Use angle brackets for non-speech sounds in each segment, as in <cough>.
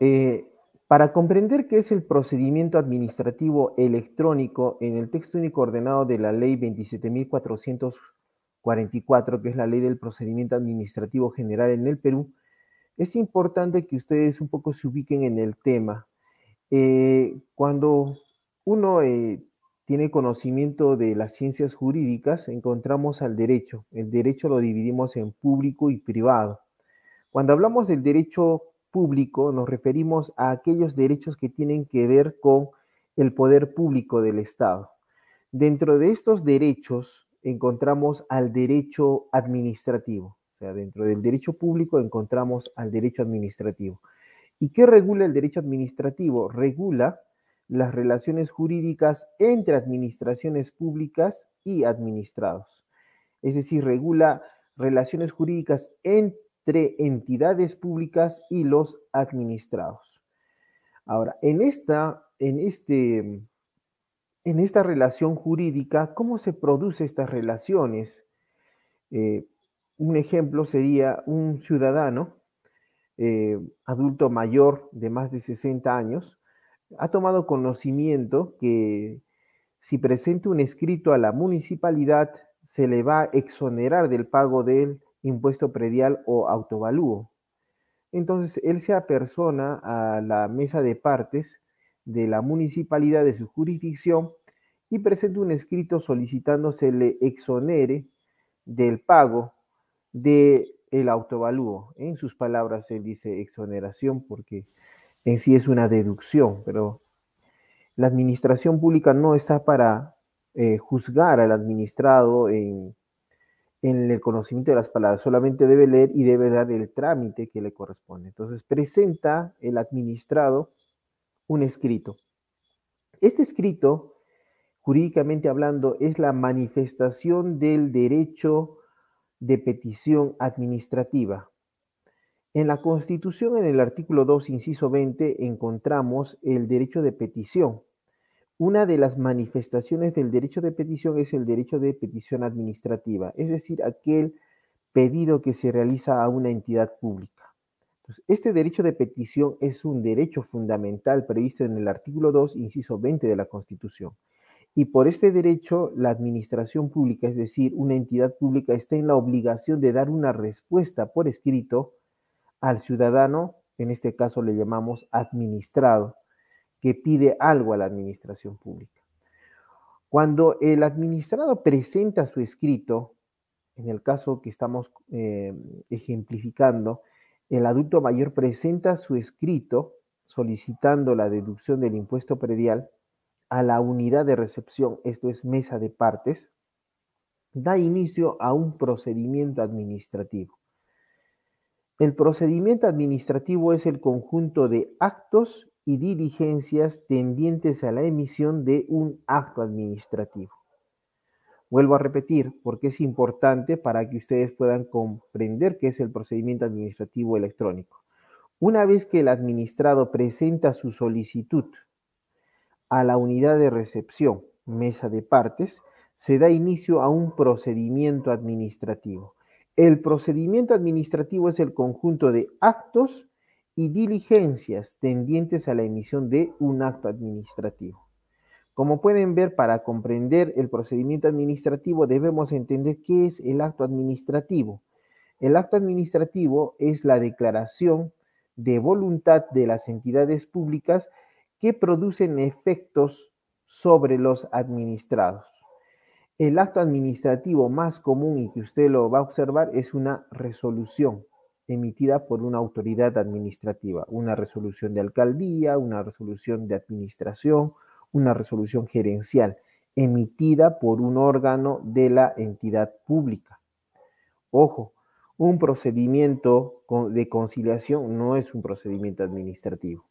eh, para comprender qué es el procedimiento administrativo electrónico en el texto único ordenado de la ley 27.444, que es la ley del procedimiento administrativo general en el Perú, es importante que ustedes un poco se ubiquen en el tema. Eh, cuando uno eh, tiene conocimiento de las ciencias jurídicas, encontramos al derecho. El derecho lo dividimos en público y privado. Cuando hablamos del derecho público, nos referimos a aquellos derechos que tienen que ver con el poder público del Estado. Dentro de estos derechos encontramos al derecho administrativo. O sea, dentro del derecho público encontramos al derecho administrativo. ¿Y qué regula el derecho administrativo? Regula las relaciones jurídicas entre administraciones públicas y administrados. Es decir, regula relaciones jurídicas entre entre entidades públicas y los administrados. Ahora, en esta, en este, en esta relación jurídica, ¿cómo se producen estas relaciones? Eh, un ejemplo sería un ciudadano eh, adulto mayor de más de 60 años, ha tomado conocimiento que si presenta un escrito a la municipalidad, se le va a exonerar del pago del impuesto predial o autovalúo. Entonces, él se apersona a la mesa de partes de la municipalidad de su jurisdicción y presenta un escrito solicitando se le exonere del pago del el autovalúo. En sus palabras, él dice exoneración porque en sí es una deducción, pero la administración pública no está para eh, juzgar al administrado en en el conocimiento de las palabras, solamente debe leer y debe dar el trámite que le corresponde. Entonces, presenta el administrado un escrito. Este escrito, jurídicamente hablando, es la manifestación del derecho de petición administrativa. En la Constitución, en el artículo 2, inciso 20, encontramos el derecho de petición. Una de las manifestaciones del derecho de petición es el derecho de petición administrativa, es decir, aquel pedido que se realiza a una entidad pública. este derecho de petición es un derecho fundamental previsto en el artículo 2, inciso 20 de la Constitución. Y por este derecho, la administración pública, es decir, una entidad pública, está en la obligación de dar una respuesta por escrito al ciudadano, en este caso le llamamos administrado que pide algo a la administración pública. Cuando el administrado presenta su escrito, en el caso que estamos eh, ejemplificando, el adulto mayor presenta su escrito solicitando la deducción del impuesto predial a la unidad de recepción, esto es mesa de partes, da inicio a un procedimiento administrativo. El procedimiento administrativo es el conjunto de actos y diligencias tendientes a la emisión de un acto administrativo. Vuelvo a repetir porque es importante para que ustedes puedan comprender qué es el procedimiento administrativo electrónico. Una vez que el administrado presenta su solicitud a la unidad de recepción, mesa de partes, se da inicio a un procedimiento administrativo. El procedimiento administrativo es el conjunto de actos y diligencias tendientes a la emisión de un acto administrativo. Como pueden ver, para comprender el procedimiento administrativo debemos entender qué es el acto administrativo. El acto administrativo es la declaración de voluntad de las entidades públicas que producen efectos sobre los administrados. El acto administrativo más común y que usted lo va a observar es una resolución emitida por una autoridad administrativa, una resolución de alcaldía, una resolución de administración, una resolución gerencial, emitida por un órgano de la entidad pública. Ojo, un procedimiento de conciliación no es un procedimiento administrativo.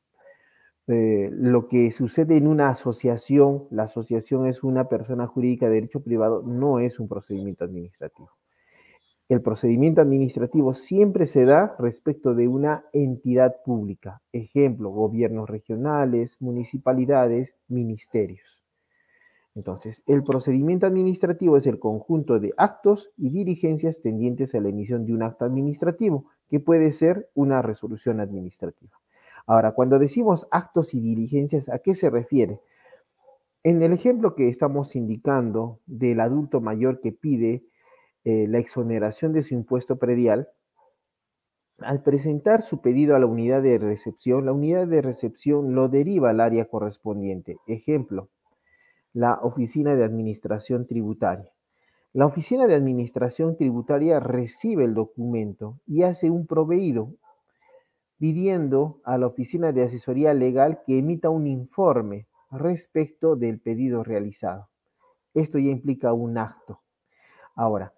Eh, lo que sucede en una asociación, la asociación es una persona jurídica de derecho privado, no es un procedimiento administrativo el procedimiento administrativo siempre se da respecto de una entidad pública, ejemplo, gobiernos regionales, municipalidades, ministerios. Entonces, el procedimiento administrativo es el conjunto de actos y diligencias tendientes a la emisión de un acto administrativo, que puede ser una resolución administrativa. Ahora, cuando decimos actos y diligencias, ¿a qué se refiere? En el ejemplo que estamos indicando del adulto mayor que pide eh, la exoneración de su impuesto predial, al presentar su pedido a la unidad de recepción, la unidad de recepción lo deriva al área correspondiente. Ejemplo, la Oficina de Administración Tributaria. La Oficina de Administración Tributaria recibe el documento y hace un proveído pidiendo a la Oficina de Asesoría Legal que emita un informe respecto del pedido realizado. Esto ya implica un acto. Ahora,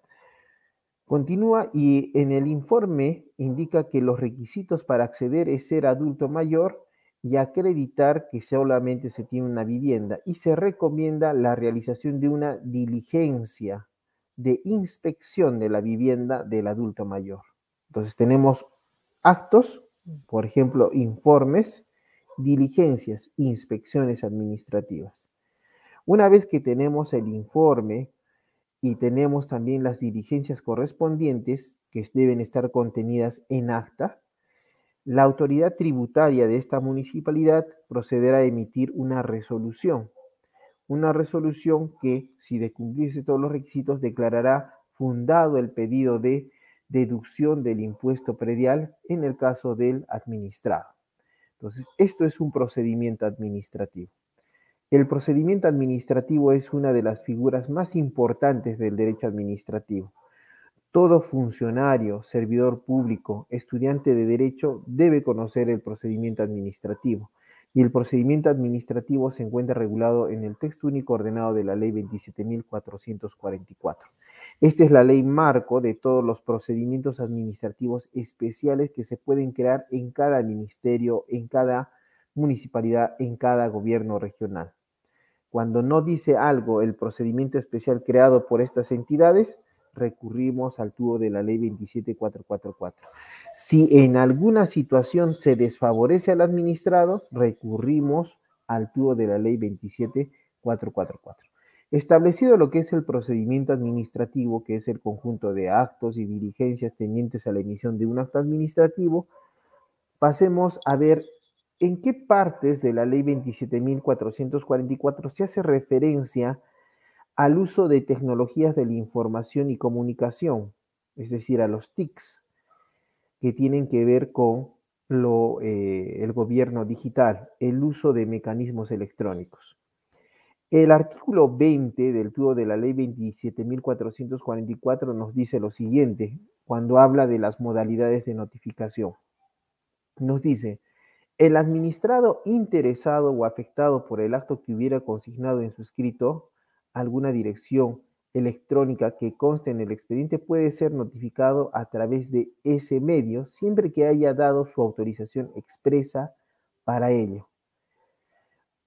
continúa y en el informe indica que los requisitos para acceder es ser adulto mayor y acreditar que solamente se tiene una vivienda y se recomienda la realización de una diligencia de inspección de la vivienda del adulto mayor. Entonces tenemos actos, por ejemplo, informes, diligencias, inspecciones administrativas. Una vez que tenemos el informe y tenemos también las diligencias correspondientes que deben estar contenidas en acta, la autoridad tributaria de esta municipalidad procederá a emitir una resolución. Una resolución que, si de cumplirse todos los requisitos, declarará fundado el pedido de deducción del impuesto predial en el caso del administrado. Entonces, esto es un procedimiento administrativo. El procedimiento administrativo es una de las figuras más importantes del derecho administrativo. Todo funcionario, servidor público, estudiante de derecho debe conocer el procedimiento administrativo y el procedimiento administrativo se encuentra regulado en el texto único ordenado de la ley 27.444. Esta es la ley marco de todos los procedimientos administrativos especiales que se pueden crear en cada ministerio, en cada municipalidad, en cada gobierno regional. Cuando no dice algo el procedimiento especial creado por estas entidades, recurrimos al tubo de la ley 27444. Si en alguna situación se desfavorece al administrado, recurrimos al tubo de la ley 27444. Establecido lo que es el procedimiento administrativo, que es el conjunto de actos y diligencias tendientes a la emisión de un acto administrativo, pasemos a ver en qué partes de la ley 27.444 se hace referencia al uso de tecnologías de la información y comunicación, es decir, a los TICs, que tienen que ver con eh, el gobierno digital, el uso de mecanismos electrónicos. El artículo 20 del tubo de la ley 27.444 nos dice lo siguiente, cuando habla de las modalidades de notificación. Nos dice, el administrado interesado o afectado por el acto que hubiera consignado en su escrito alguna dirección electrónica que conste en el expediente puede ser notificado a través de ese medio siempre que haya dado su autorización expresa para ello.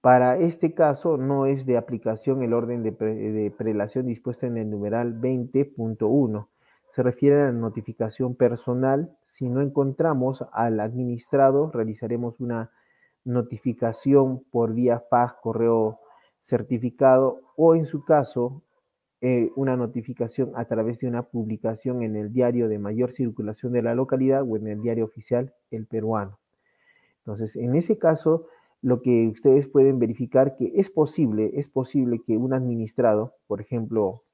Para este caso no es de aplicación el orden de, prelación dispuesto en el numeral 20.1. Se refiere a la notificación personal. Si no encontramos al administrado, realizaremos una notificación por vía fax, correo certificado o en su caso eh, una notificación a través de una publicación en el diario de mayor circulación de la localidad o en el diario oficial El Peruano. Entonces, en ese caso, lo que ustedes pueden verificar que es posible, es posible que un administrado, por ejemplo,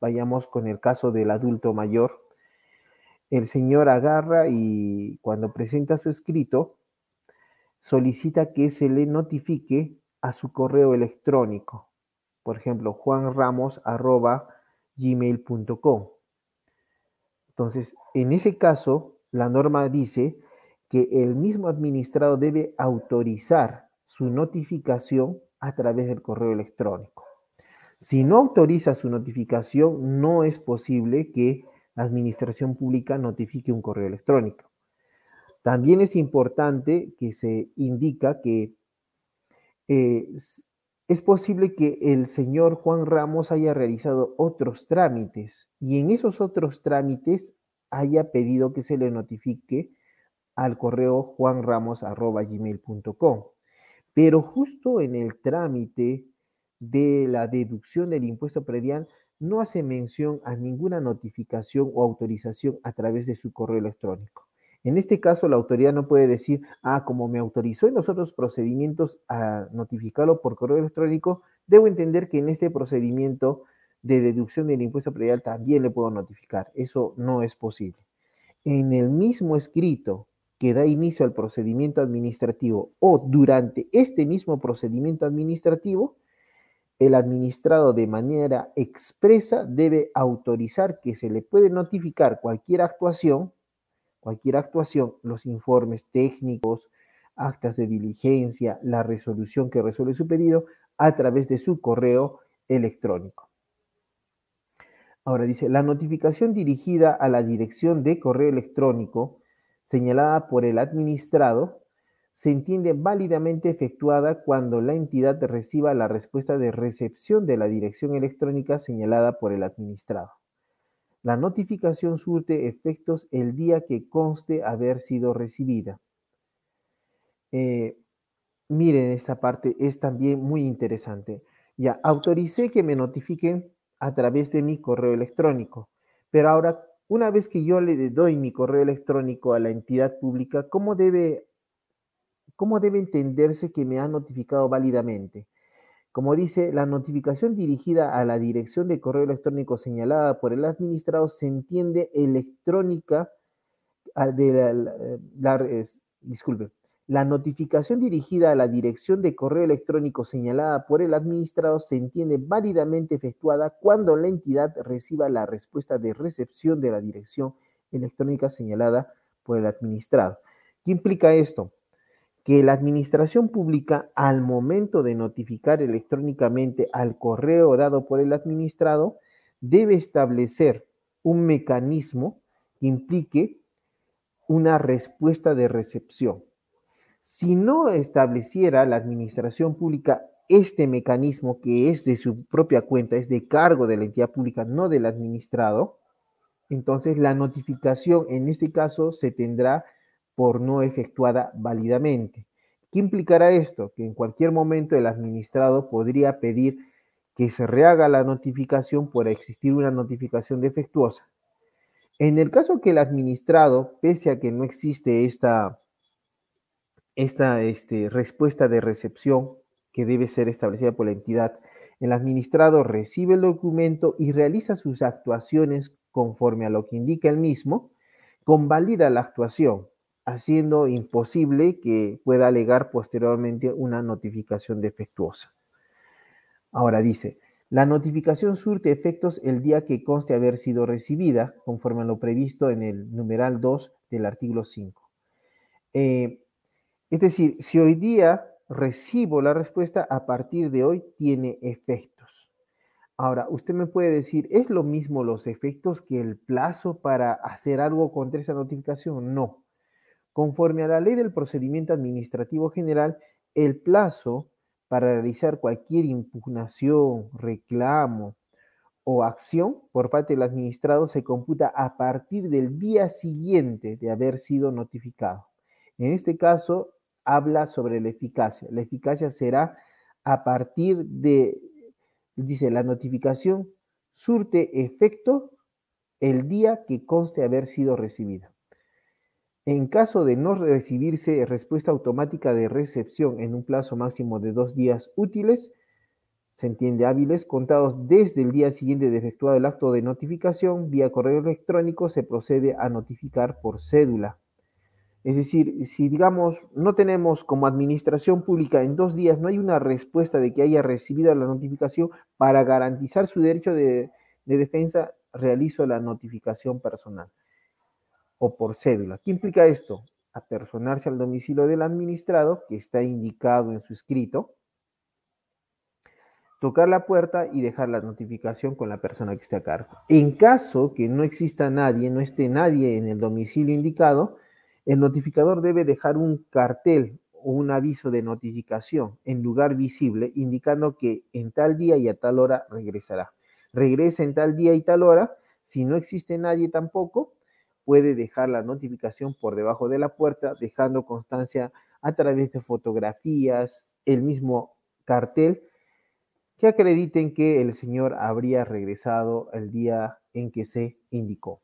vayamos con el caso del adulto mayor, el señor agarra y cuando presenta su escrito, solicita que se le notifique a su correo electrónico. Por ejemplo, juanramos.gmail.com. Entonces, en ese caso, la norma dice que el mismo administrado debe autorizar su notificación a través del correo electrónico. Si no autoriza su notificación, no es posible que la administración pública notifique un correo electrónico. También es importante que se indica que eh, es posible que el señor Juan Ramos haya realizado otros trámites y en esos otros trámites haya pedido que se le notifique al correo juanramos.gmail.com. Pero justo en el trámite de la deducción del impuesto predial no hace mención a ninguna notificación o autorización a través de su correo electrónico. En este caso, la autoridad no puede decir, ah, como me autorizó en los otros procedimientos a notificarlo por correo electrónico, debo entender que en este procedimiento de deducción del impuesto predial también le puedo notificar. Eso no es posible. En el mismo escrito que da inicio al procedimiento administrativo o durante este mismo procedimiento administrativo, el administrado de manera expresa debe autorizar que se le puede notificar cualquier actuación, cualquier actuación, los informes técnicos, actas de diligencia, la resolución que resuelve su pedido a través de su correo electrónico. Ahora dice, la notificación dirigida a la dirección de correo electrónico señalada por el administrado se entiende válidamente efectuada cuando la entidad reciba la respuesta de recepción de la dirección electrónica señalada por el administrado. La notificación surte efectos el día que conste haber sido recibida. Eh, miren, esta parte es también muy interesante. Ya, autoricé que me notifiquen a través de mi correo electrónico, pero ahora, una vez que yo le doy mi correo electrónico a la entidad pública, ¿cómo debe ¿Cómo debe entenderse que me ha notificado válidamente? Como dice, la notificación dirigida a la dirección de correo electrónico señalada por el administrado se entiende electrónica ah, la, disculpe, la notificación dirigida a la dirección de correo electrónico señalada por el administrado se entiende válidamente efectuada cuando la entidad reciba la respuesta de recepción de la dirección electrónica señalada por el administrado. ¿Qué implica esto? Que la administración pública al momento de notificar electrónicamente al correo dado por el administrado debe establecer un mecanismo que implique una respuesta de recepción. Si no estableciera la administración pública este mecanismo que es de su propia cuenta, es de cargo de la entidad pública, no del administrado, entonces la notificación en este caso se tendrá por no efectuada válidamente. ¿Qué implicará esto? Que en cualquier momento el administrado podría pedir que se rehaga la notificación por existir una notificación defectuosa. En el caso que el administrado, pese a que no existe esta, esta este, respuesta de recepción que debe ser establecida por la entidad, el administrado recibe el documento y realiza sus actuaciones conforme a lo que indica el mismo, convalida la actuación haciendo imposible que pueda alegar posteriormente una notificación defectuosa. Ahora dice, la notificación surte efectos el día que conste haber sido recibida, conforme a lo previsto en el numeral 2 del artículo 5. Eh, es decir, si hoy día recibo la respuesta, a partir de hoy tiene efectos. Ahora, usted me puede decir, ¿es lo mismo los efectos que el plazo para hacer algo contra esa notificación? No. Conforme a la ley del procedimiento administrativo general, el plazo para realizar cualquier impugnación, reclamo o acción por parte del administrado se computa a partir del día siguiente de haber sido notificado. En este caso, habla sobre la eficacia. La eficacia será a partir de, dice, la notificación surte efecto el día que conste haber sido recibida. En caso de no recibirse respuesta automática de recepción en un plazo máximo de dos días útiles, se entiende hábiles, contados desde el día siguiente de efectuado el acto de notificación, vía correo electrónico se procede a notificar por cédula. Es decir, si digamos no tenemos como administración pública en dos días, no hay una respuesta de que haya recibido la notificación, para garantizar su derecho de, de defensa, realizo la notificación personal o por cédula. ¿Qué implica esto? Apersonarse al domicilio del administrado, que está indicado en su escrito, tocar la puerta y dejar la notificación con la persona que esté a cargo. En caso que no exista nadie, no esté nadie en el domicilio indicado, el notificador debe dejar un cartel o un aviso de notificación en lugar visible indicando que en tal día y a tal hora regresará. Regresa en tal día y tal hora. Si no existe nadie tampoco, puede dejar la notificación por debajo de la puerta, dejando constancia a través de fotografías, el mismo cartel, que acrediten que el señor habría regresado el día en que se indicó.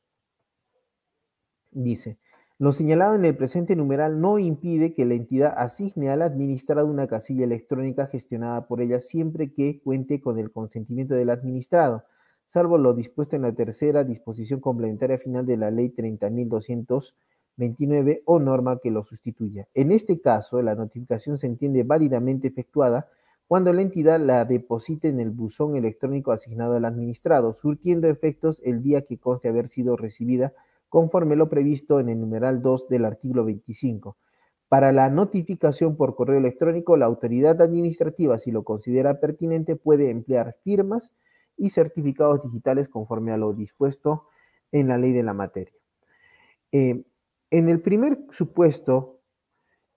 Dice, Lo señalado en el presente numeral no impide que la entidad asigne al administrado una casilla electrónica gestionada por ella siempre que cuente con el consentimiento del administrado, salvo lo dispuesto en la tercera disposición complementaria final de la Ley 30.229 o norma que lo sustituya. En este caso, la notificación se entiende válidamente efectuada cuando la entidad la deposite en el buzón electrónico asignado al administrado, surtiendo efectos el día que conste haber sido recibida conforme lo previsto en el numeral 2 del artículo 25. Para la notificación por correo electrónico, la autoridad administrativa, si lo considera pertinente, puede emplear firmas y certificados digitales conforme a lo dispuesto en la ley de la materia. Eh, en el primer supuesto,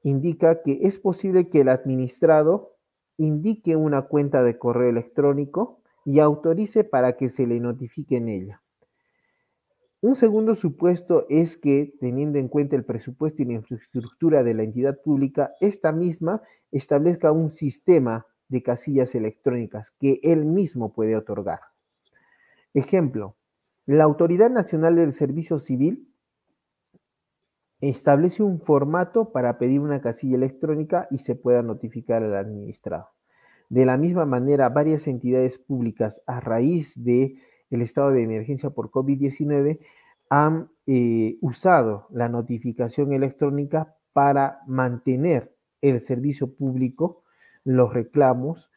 indica que es posible que el administrado indique una cuenta de correo electrónico y autorice para que se le notifique en ella. Un segundo supuesto es que, teniendo en cuenta el presupuesto y la infraestructura de la entidad pública, esta misma establezca un sistema de casillas electrónicas que él mismo puede otorgar. Ejemplo, la Autoridad Nacional del Servicio Civil establece un formato para pedir una casilla electrónica y se pueda notificar al administrado. De la misma manera, varias entidades públicas, a raíz de el estado de emergencia por COVID-19 han eh, usado la notificación electrónica para mantener el servicio público, los reclamos,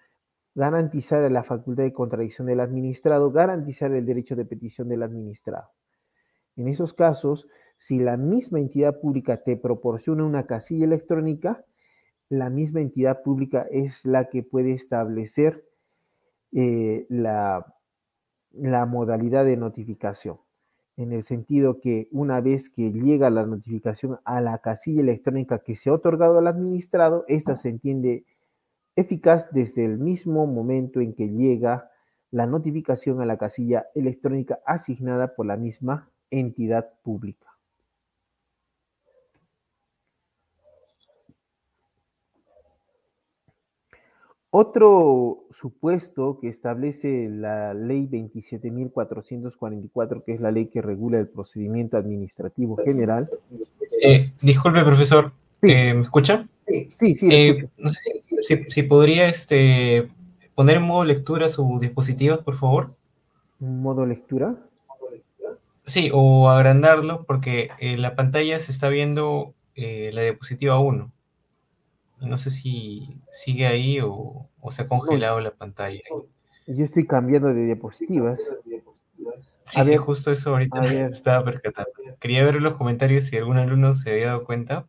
garantizar la facultad de contradicción del administrado, garantizar el derecho de petición del administrado. En esos casos, si la misma entidad pública te proporciona una casilla electrónica, la misma entidad pública es la que puede establecer eh, la la modalidad de notificación, en el sentido que una vez que llega la notificación a la casilla electrónica que se ha otorgado al administrado, esta se entiende eficaz desde el mismo momento en que llega la notificación a la casilla electrónica asignada por la misma entidad pública. Otro supuesto que establece la ley 27.444, que es la ley que regula el procedimiento administrativo general. Eh, disculpe, profesor, eh, ¿me escucha? Sí, sí. Eh, no sé si, podría este, poner en modo lectura sus dispositivos, por favor. ¿Modo lectura? Sí, o agrandarlo, porque en la pantalla se está viendo la diapositiva 1. No sé si sigue ahí o, se ha congelado la pantalla. Yo estoy cambiando de diapositivas. Sí, sí, justo eso ahorita <laughs> estaba percatando. Quería ver los comentarios si algún alumno se había dado cuenta,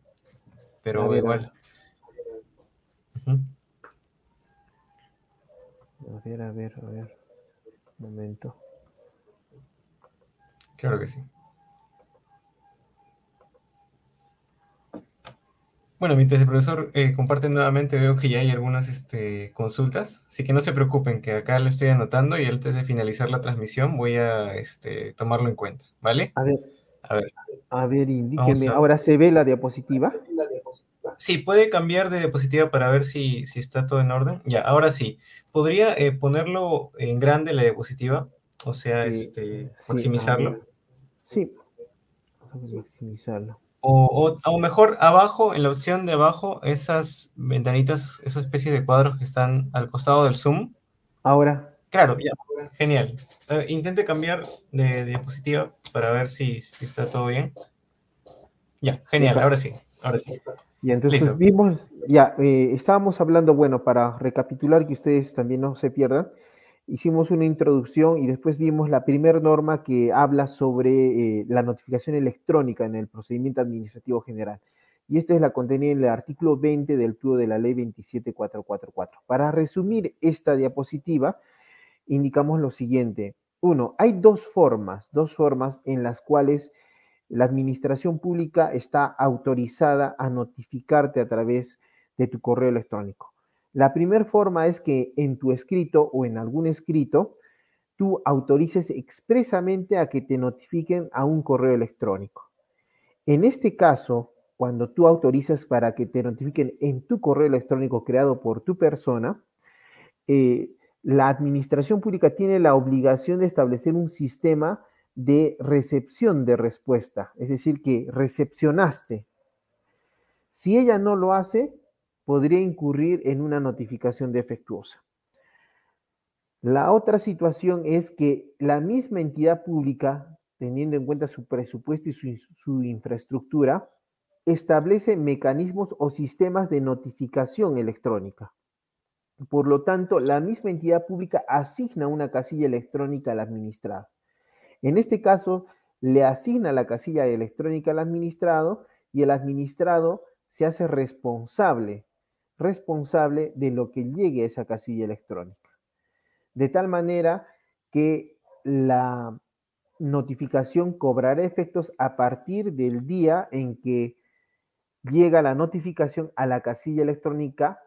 pero igual. A ver, a ver, a ver. Un momento. Claro que sí. Bueno, mientras el profesor eh, comparte nuevamente, veo que ya hay algunas este, consultas, así que no se preocupen, que acá lo estoy anotando y antes de finalizar la transmisión voy a este, tomarlo en cuenta, ¿vale? A ver, a ver, a ver indíqueme, ¿ahora se ve la diapositiva? Sí, puede cambiar de diapositiva para ver si, si está todo en orden. Ya, ahora sí. ¿Podría eh, ponerlo en grande la diapositiva? O sea, este, maximizarlo. Sí, maximizarlo. O, o, mejor abajo, en la opción de abajo, esas ventanitas, esas especies de cuadros que están al costado del zoom. Ahora. Claro, ya, genial. Eh, intente cambiar de, diapositiva para ver si, está todo bien. Ya, genial, ahora sí, ahora sí. Y entonces vimos, ya, eh, estábamos hablando, bueno, para recapitular que ustedes también no se pierdan, hicimos una introducción y después vimos la primera norma que habla sobre eh, la notificación electrónica en el procedimiento administrativo general. Y esta es la contenida en el artículo 20 del plugo de la ley 27444. Para resumir esta diapositiva, indicamos lo siguiente. Uno, hay dos formas, dos formas en las cuales la administración pública está autorizada a notificarte a través de tu correo electrónico. La primera forma es que en tu escrito o en algún escrito tú autorices expresamente a que te notifiquen a un correo electrónico. En este caso, cuando tú autorizas para que te notifiquen en tu correo electrónico creado por tu persona, eh, la administración pública tiene la obligación de establecer un sistema de recepción de respuesta, es decir, que recepcionaste. Si ella no lo hace, podría incurrir en una notificación defectuosa. La otra situación es que la misma entidad pública, teniendo en cuenta su presupuesto y su, infraestructura, establece mecanismos o sistemas de notificación electrónica. Por lo tanto, la misma entidad pública asigna una casilla electrónica al administrado. En este caso, le asigna la casilla electrónica al administrado y el administrado se hace responsable, responsable de lo que llegue a esa casilla electrónica. De tal manera que la notificación cobrará efectos a partir del día en que llega la notificación a la casilla electrónica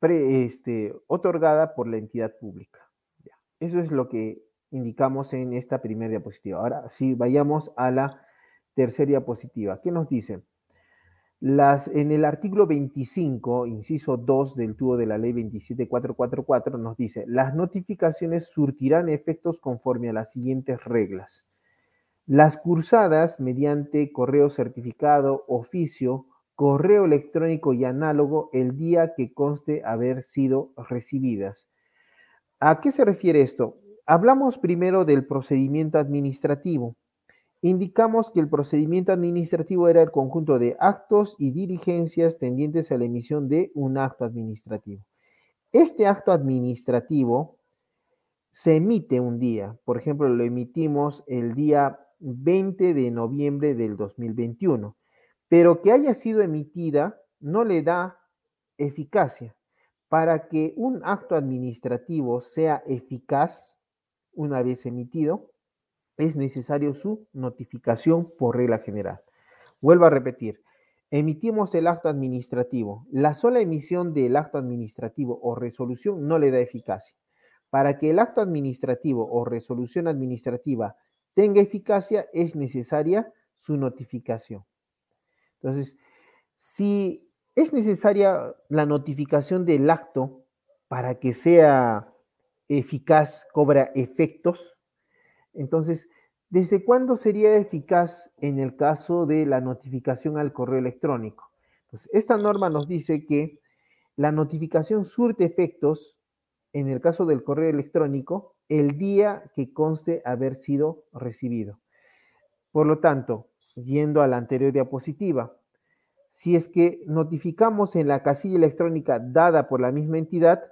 este, otorgada por la entidad pública. Eso es lo que indicamos en esta primera diapositiva. Ahora sí, vayamos a la tercera diapositiva. ¿Qué nos dice? Las, en el artículo 25, inciso 2 del tubo de la ley 27444, nos dice, las notificaciones surtirán efectos conforme a las siguientes reglas. Las cursadas mediante correo certificado, oficio, correo electrónico y análogo el día que conste haber sido recibidas. ¿A qué se refiere esto? Hablamos primero del procedimiento administrativo. Indicamos que el procedimiento administrativo era el conjunto de actos y diligencias tendientes a la emisión de un acto administrativo. Este acto administrativo se emite un día, por ejemplo, lo emitimos el día 20 de noviembre del 2021, pero que haya sido emitida no le da eficacia. Para que un acto administrativo sea eficaz, una vez emitido, es necesario su notificación por regla general. Vuelvo a repetir, emitimos el acto administrativo. La sola emisión del acto administrativo o resolución no le da eficacia. Para que el acto administrativo o resolución administrativa tenga eficacia, es necesaria su notificación. Entonces, si es necesaria la notificación del acto para que sea eficaz cobra efectos. Entonces, ¿desde cuándo sería eficaz en el caso de la notificación al correo electrónico? Pues esta norma nos dice que la notificación surte efectos en el caso del correo electrónico el día que conste haber sido recibido. Por lo tanto, yendo a la anterior diapositiva, si es que notificamos en la casilla electrónica dada por la misma entidad,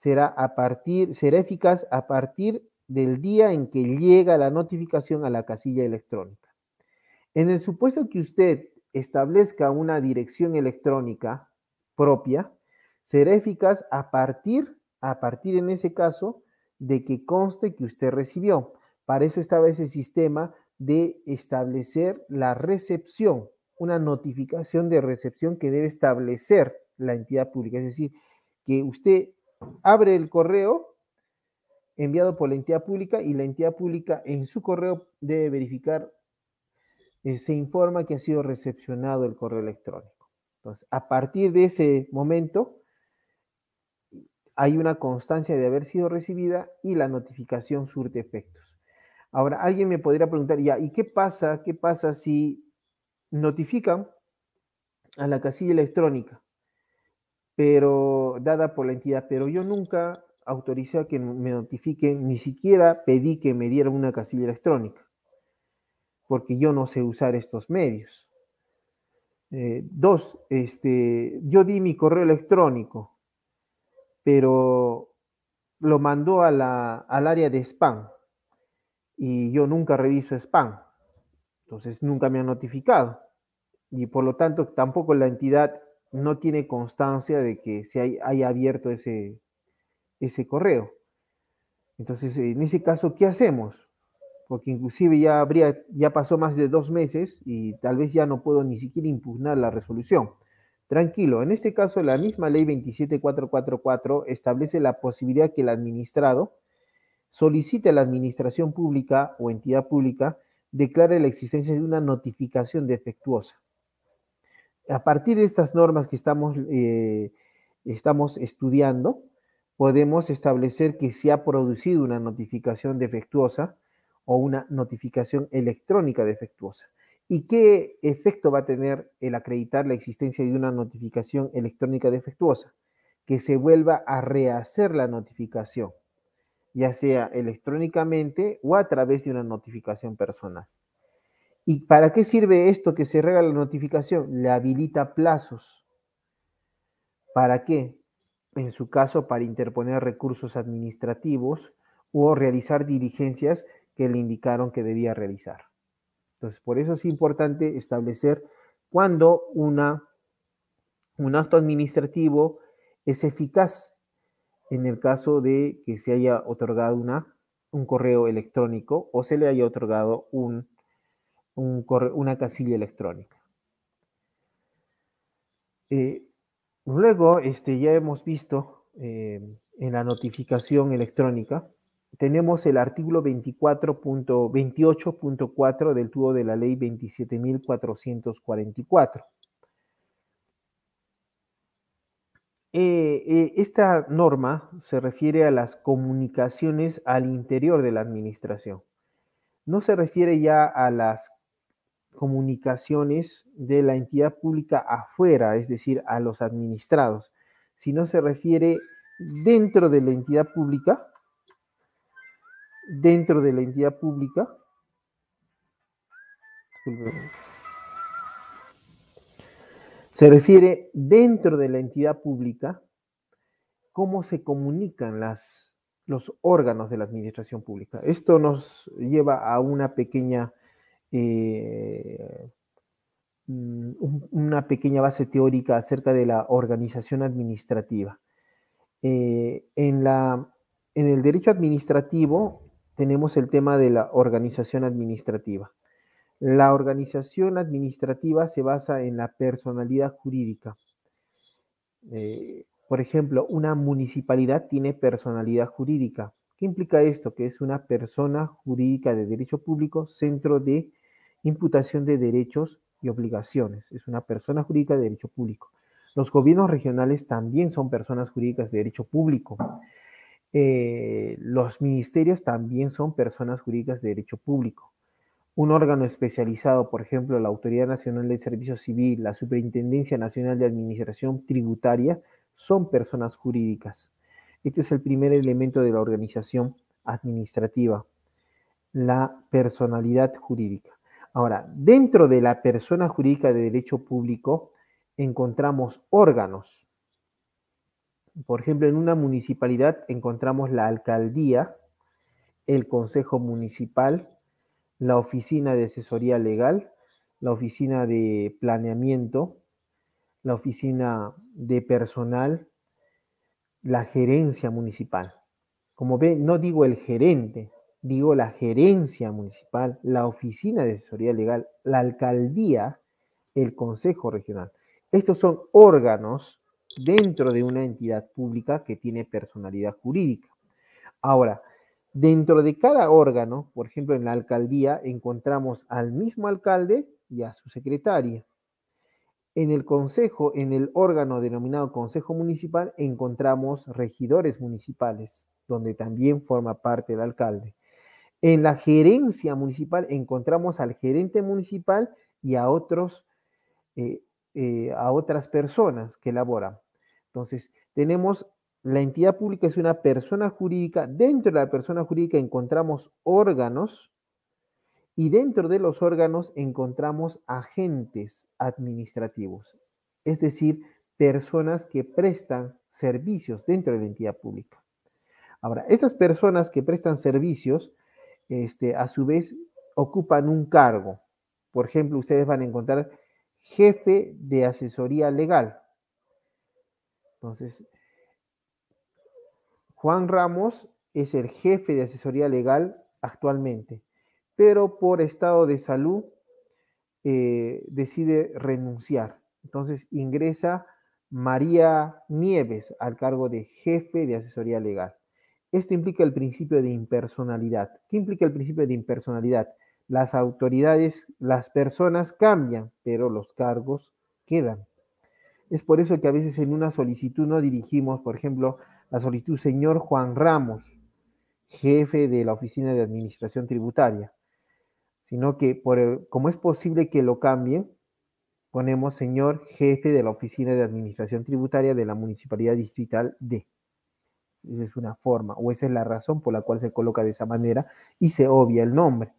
será, a partir, será eficaz a partir del día en que llega la notificación a la casilla electrónica. En el supuesto que usted establezca una dirección electrónica propia, será eficaz a partir, a partir en ese caso, de que conste que usted recibió. Para eso estaba ese sistema de establecer la recepción, una notificación de recepción que debe establecer la entidad pública. Es decir, que usted abre el correo enviado por la entidad pública y la entidad pública en su correo debe verificar, eh, se informa que ha sido recepcionado el correo electrónico. Entonces, a partir de ese momento, hay una constancia de haber sido recibida y la notificación surte efectos. Ahora, alguien me podría preguntar, ya, ¿y qué pasa? ¿Qué pasa si notifican a la casilla electrónica? Pero dada por la entidad, pero yo nunca autoricé a que me notifiquen, ni siquiera pedí que me dieran una casilla electrónica, porque yo no sé usar estos medios. Eh, dos, este, yo di mi correo electrónico, pero lo mandó a la, al área de spam y yo nunca reviso spam, entonces nunca me han notificado y por lo tanto tampoco la entidad no tiene constancia de que se haya abierto ese, ese correo. Entonces, en ese caso, ¿qué hacemos? Porque inclusive ya habría, ya pasó más de dos meses y tal vez ya no puedo ni siquiera impugnar la resolución. Tranquilo, en este caso la misma ley 27444 establece la posibilidad que el administrado solicite a la administración pública o entidad pública declare la existencia de una notificación defectuosa a partir de estas normas que estamos, eh, estamos estudiando, podemos establecer que se ha producido una notificación defectuosa o una notificación electrónica defectuosa. ¿Y qué efecto va a tener el acreditar la existencia de una notificación electrónica defectuosa? Que se vuelva a rehacer la notificación, ya sea electrónicamente o a través de una notificación personal. ¿Y para qué sirve esto que se rega la notificación? Le habilita plazos. ¿Para qué? En su caso, para interponer recursos administrativos o realizar diligencias que le indicaron que debía realizar. Entonces, por eso es importante establecer cuándo una, un acto administrativo es eficaz en el caso de que se haya otorgado una, un correo electrónico o se le haya otorgado un, una casilla electrónica. Eh, luego, este, ya hemos visto eh, en la notificación electrónica tenemos el artículo 24.28.4 del tubo de la ley 27.444. Eh, eh, esta norma se refiere a las comunicaciones al interior de la administración. No se refiere ya a las comunicaciones de la entidad pública afuera, es decir, a los administrados, sino se refiere dentro de la entidad pública dentro de la entidad pública. Se refiere dentro de la entidad pública cómo se comunican las, los órganos de la administración pública. Esto nos lleva a una pequeña, eh, mm, una pequeña base teórica acerca de la organización administrativa. Eh, en, la, en el derecho administrativo tenemos el tema de la organización administrativa. La organización administrativa se basa en la personalidad jurídica. Eh, por ejemplo, una municipalidad tiene personalidad jurídica. ¿Qué implica esto? Que es una persona jurídica de derecho público, centro de imputación de derechos y obligaciones. Es una persona jurídica de derecho público. Los gobiernos regionales también son personas jurídicas de derecho público. Eh, los ministerios también son personas jurídicas de derecho público. Un órgano especializado, por ejemplo, la Autoridad Nacional del Servicio Civil, la Superintendencia Nacional de Administración Tributaria, son personas jurídicas. Este es el primer elemento de la organización administrativa, la personalidad jurídica. Ahora, dentro de la persona jurídica de derecho público encontramos órganos, por ejemplo, en una municipalidad encontramos la alcaldía, el consejo municipal, la oficina de asesoría legal, la oficina de planeamiento, la oficina de personal, la gerencia municipal. Como ve, no digo el gerente, digo la gerencia municipal, la oficina de asesoría legal, la alcaldía, el consejo regional. Estos son órganos dentro de una entidad pública que tiene personalidad jurídica. Ahora, dentro de cada órgano, por ejemplo, en la alcaldía, encontramos al mismo alcalde y a su secretaria. En el consejo, en el órgano denominado Consejo Municipal, encontramos regidores municipales, donde también forma parte el alcalde. En la gerencia municipal encontramos al gerente municipal y a otros eh, eh, a otras personas que elaboran. Entonces, tenemos la entidad pública es una persona jurídica, dentro de la persona jurídica encontramos órganos y dentro de los órganos encontramos agentes administrativos, es decir, personas que prestan servicios dentro de la entidad pública. Ahora, estas personas que prestan servicios, este, a su vez, ocupan un cargo. Por ejemplo, ustedes van a encontrar jefe de asesoría legal. Entonces, Juan Ramos es el jefe de asesoría legal actualmente, pero por estado de salud eh, decide renunciar. Entonces ingresa María Nieves al cargo de jefe de asesoría legal. Esto implica el principio de impersonalidad. ¿Qué implica el principio de impersonalidad? Las autoridades, las personas cambian, pero los cargos quedan. Es por eso que a veces en una solicitud no dirigimos, por ejemplo, la solicitud señor Juan Ramos, jefe de la Oficina de Administración Tributaria, sino que como es posible que lo cambien, ponemos señor jefe de la Oficina de Administración Tributaria de la Municipalidad Distrital D. Esa es una forma, o esa es la razón por la cual se coloca de esa manera y se obvia el nombre.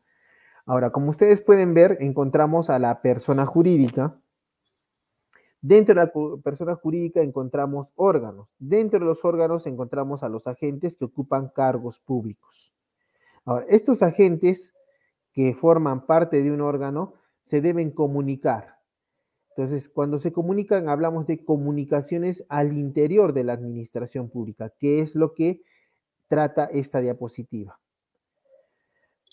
Ahora, como ustedes pueden ver, encontramos a la persona jurídica. Dentro de la persona jurídica encontramos órganos. Dentro de los órganos encontramos a los agentes que ocupan cargos públicos. Ahora, estos agentes que forman parte de un órgano se deben comunicar. Entonces, cuando se comunican, hablamos de comunicaciones al interior de la administración pública, que es lo que trata esta diapositiva.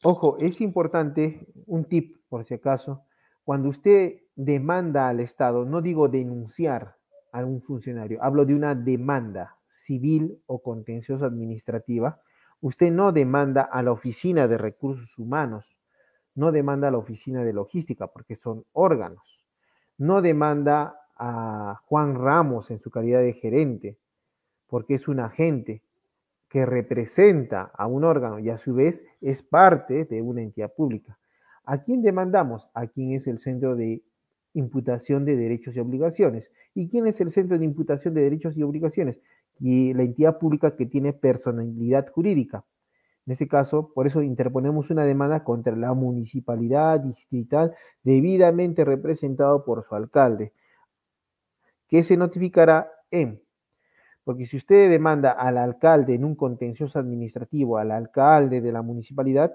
Ojo, es importante, un tip por si acaso, cuando usted demanda al Estado, no digo denunciar a un funcionario, hablo de una demanda civil o contenciosa administrativa, usted no demanda a la Oficina de Recursos Humanos, no demanda a la Oficina de Logística, porque son órganos, no demanda a Juan Ramos en su calidad de gerente, porque es un agente, que representa a un órgano y a su vez es parte de una entidad pública. ¿A quién demandamos? A quién es el centro de imputación de derechos y obligaciones. ¿Y quién es el centro de imputación de derechos y obligaciones? Y la entidad pública que tiene personalidad jurídica. En este caso, por eso interponemos una demanda contra la municipalidad distrital debidamente representado por su alcalde, que se notificará en porque si usted demanda al alcalde en un contencioso administrativo, al alcalde de la municipalidad,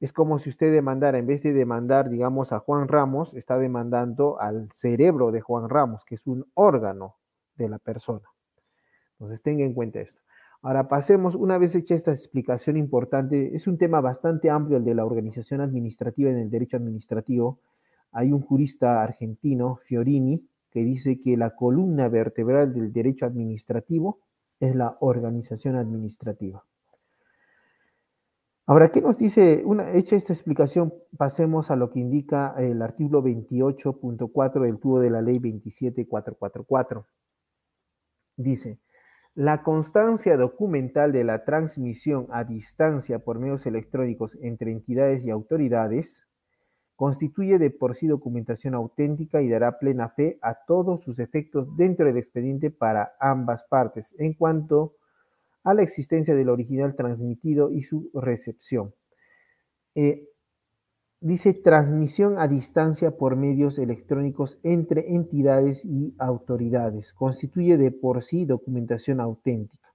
es como si usted demandara, en vez de demandar, digamos, a Juan Ramos, está demandando al cerebro de Juan Ramos, que es un órgano de la persona. Entonces tenga en cuenta esto. Ahora pasemos, una vez hecha esta explicación importante, es un tema bastante amplio el de la organización administrativa en el derecho administrativo. Hay un jurista argentino, Fiorini, que dice que la columna vertebral del derecho administrativo es la organización administrativa. Ahora, ¿qué nos dice? Una, hecha esta explicación, pasemos a lo que indica el artículo 28.4 del tubo de la ley 27444. Dice, la constancia documental de la transmisión a distancia por medios electrónicos entre entidades y autoridades constituye de por sí documentación auténtica y dará plena fe a todos sus efectos dentro del expediente para ambas partes en cuanto a la existencia del original transmitido y su recepción. Eh, dice transmisión a distancia por medios electrónicos entre entidades y autoridades. Constituye de por sí documentación auténtica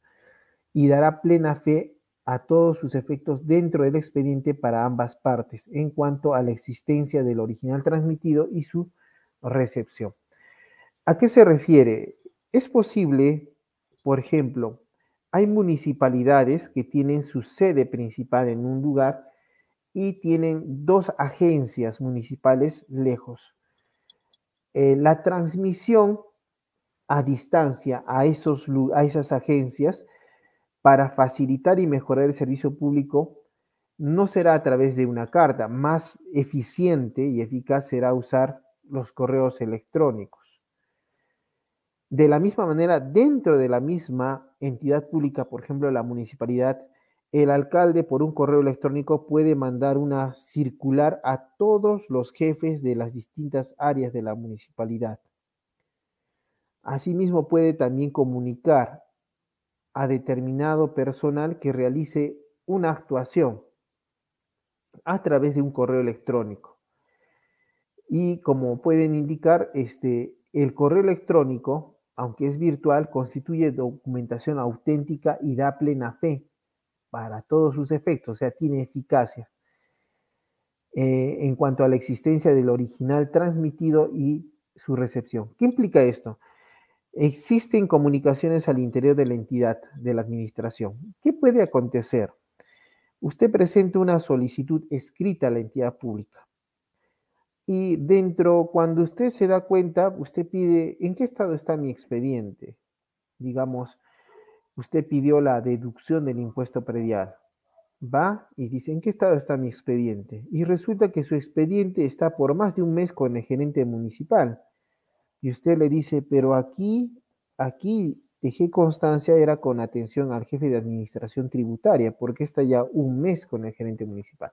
y dará plena fe a todos sus efectos dentro del expediente para ambas partes en cuanto a la existencia del original transmitido y su recepción. ¿A qué se refiere? Es posible, por ejemplo, hay municipalidades que tienen su sede principal en un lugar y tienen dos agencias municipales lejos. Eh, la transmisión a distancia a, esos, a esas agencias para facilitar y mejorar el servicio público no será a través de una carta, más eficiente y eficaz será usar los correos electrónicos. De la misma manera, dentro de la misma entidad pública, por ejemplo, la municipalidad, el alcalde por un correo electrónico puede mandar una circular a todos los jefes de las distintas áreas de la municipalidad. Asimismo, puede también comunicar a determinado personal que realice una actuación a través de un correo electrónico. Y como pueden indicar, este, el correo electrónico, aunque es virtual, constituye documentación auténtica y da plena fe para todos sus efectos, o sea, tiene eficacia eh, en cuanto a la existencia del original transmitido y su recepción. ¿Qué implica esto? Existen comunicaciones al interior de la entidad de la administración. ¿Qué puede acontecer? Usted presenta una solicitud escrita a la entidad pública. Y dentro, cuando usted se da cuenta, usted pide, ¿en qué estado está mi expediente? Digamos, usted pidió la deducción del impuesto predial. Va y dice, ¿en qué estado está mi expediente? Y resulta que su expediente está por más de un mes con el gerente municipal y usted le dice, pero aquí, aquí dejé constancia era con atención al jefe de administración tributaria, porque está ya un mes con el gerente municipal.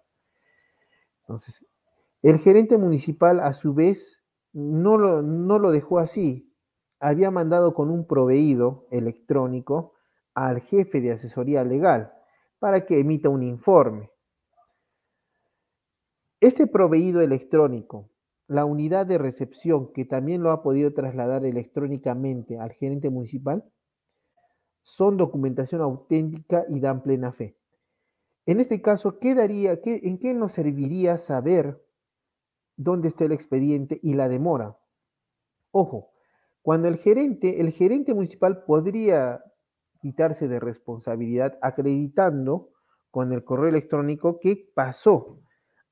Entonces, el gerente municipal a su vez no lo, no lo dejó así. Había mandado con un proveído electrónico al jefe de asesoría legal para que emita un informe. Este proveído electrónico, la unidad de recepción que también lo ha podido trasladar electrónicamente al gerente municipal, son documentación auténtica y dan plena fe. En este caso, ¿qué daría, ¿en qué nos serviría saber dónde está el expediente y la demora? Ojo, cuando el gerente, el gerente municipal podría quitarse de responsabilidad acreditando con el correo electrónico que pasó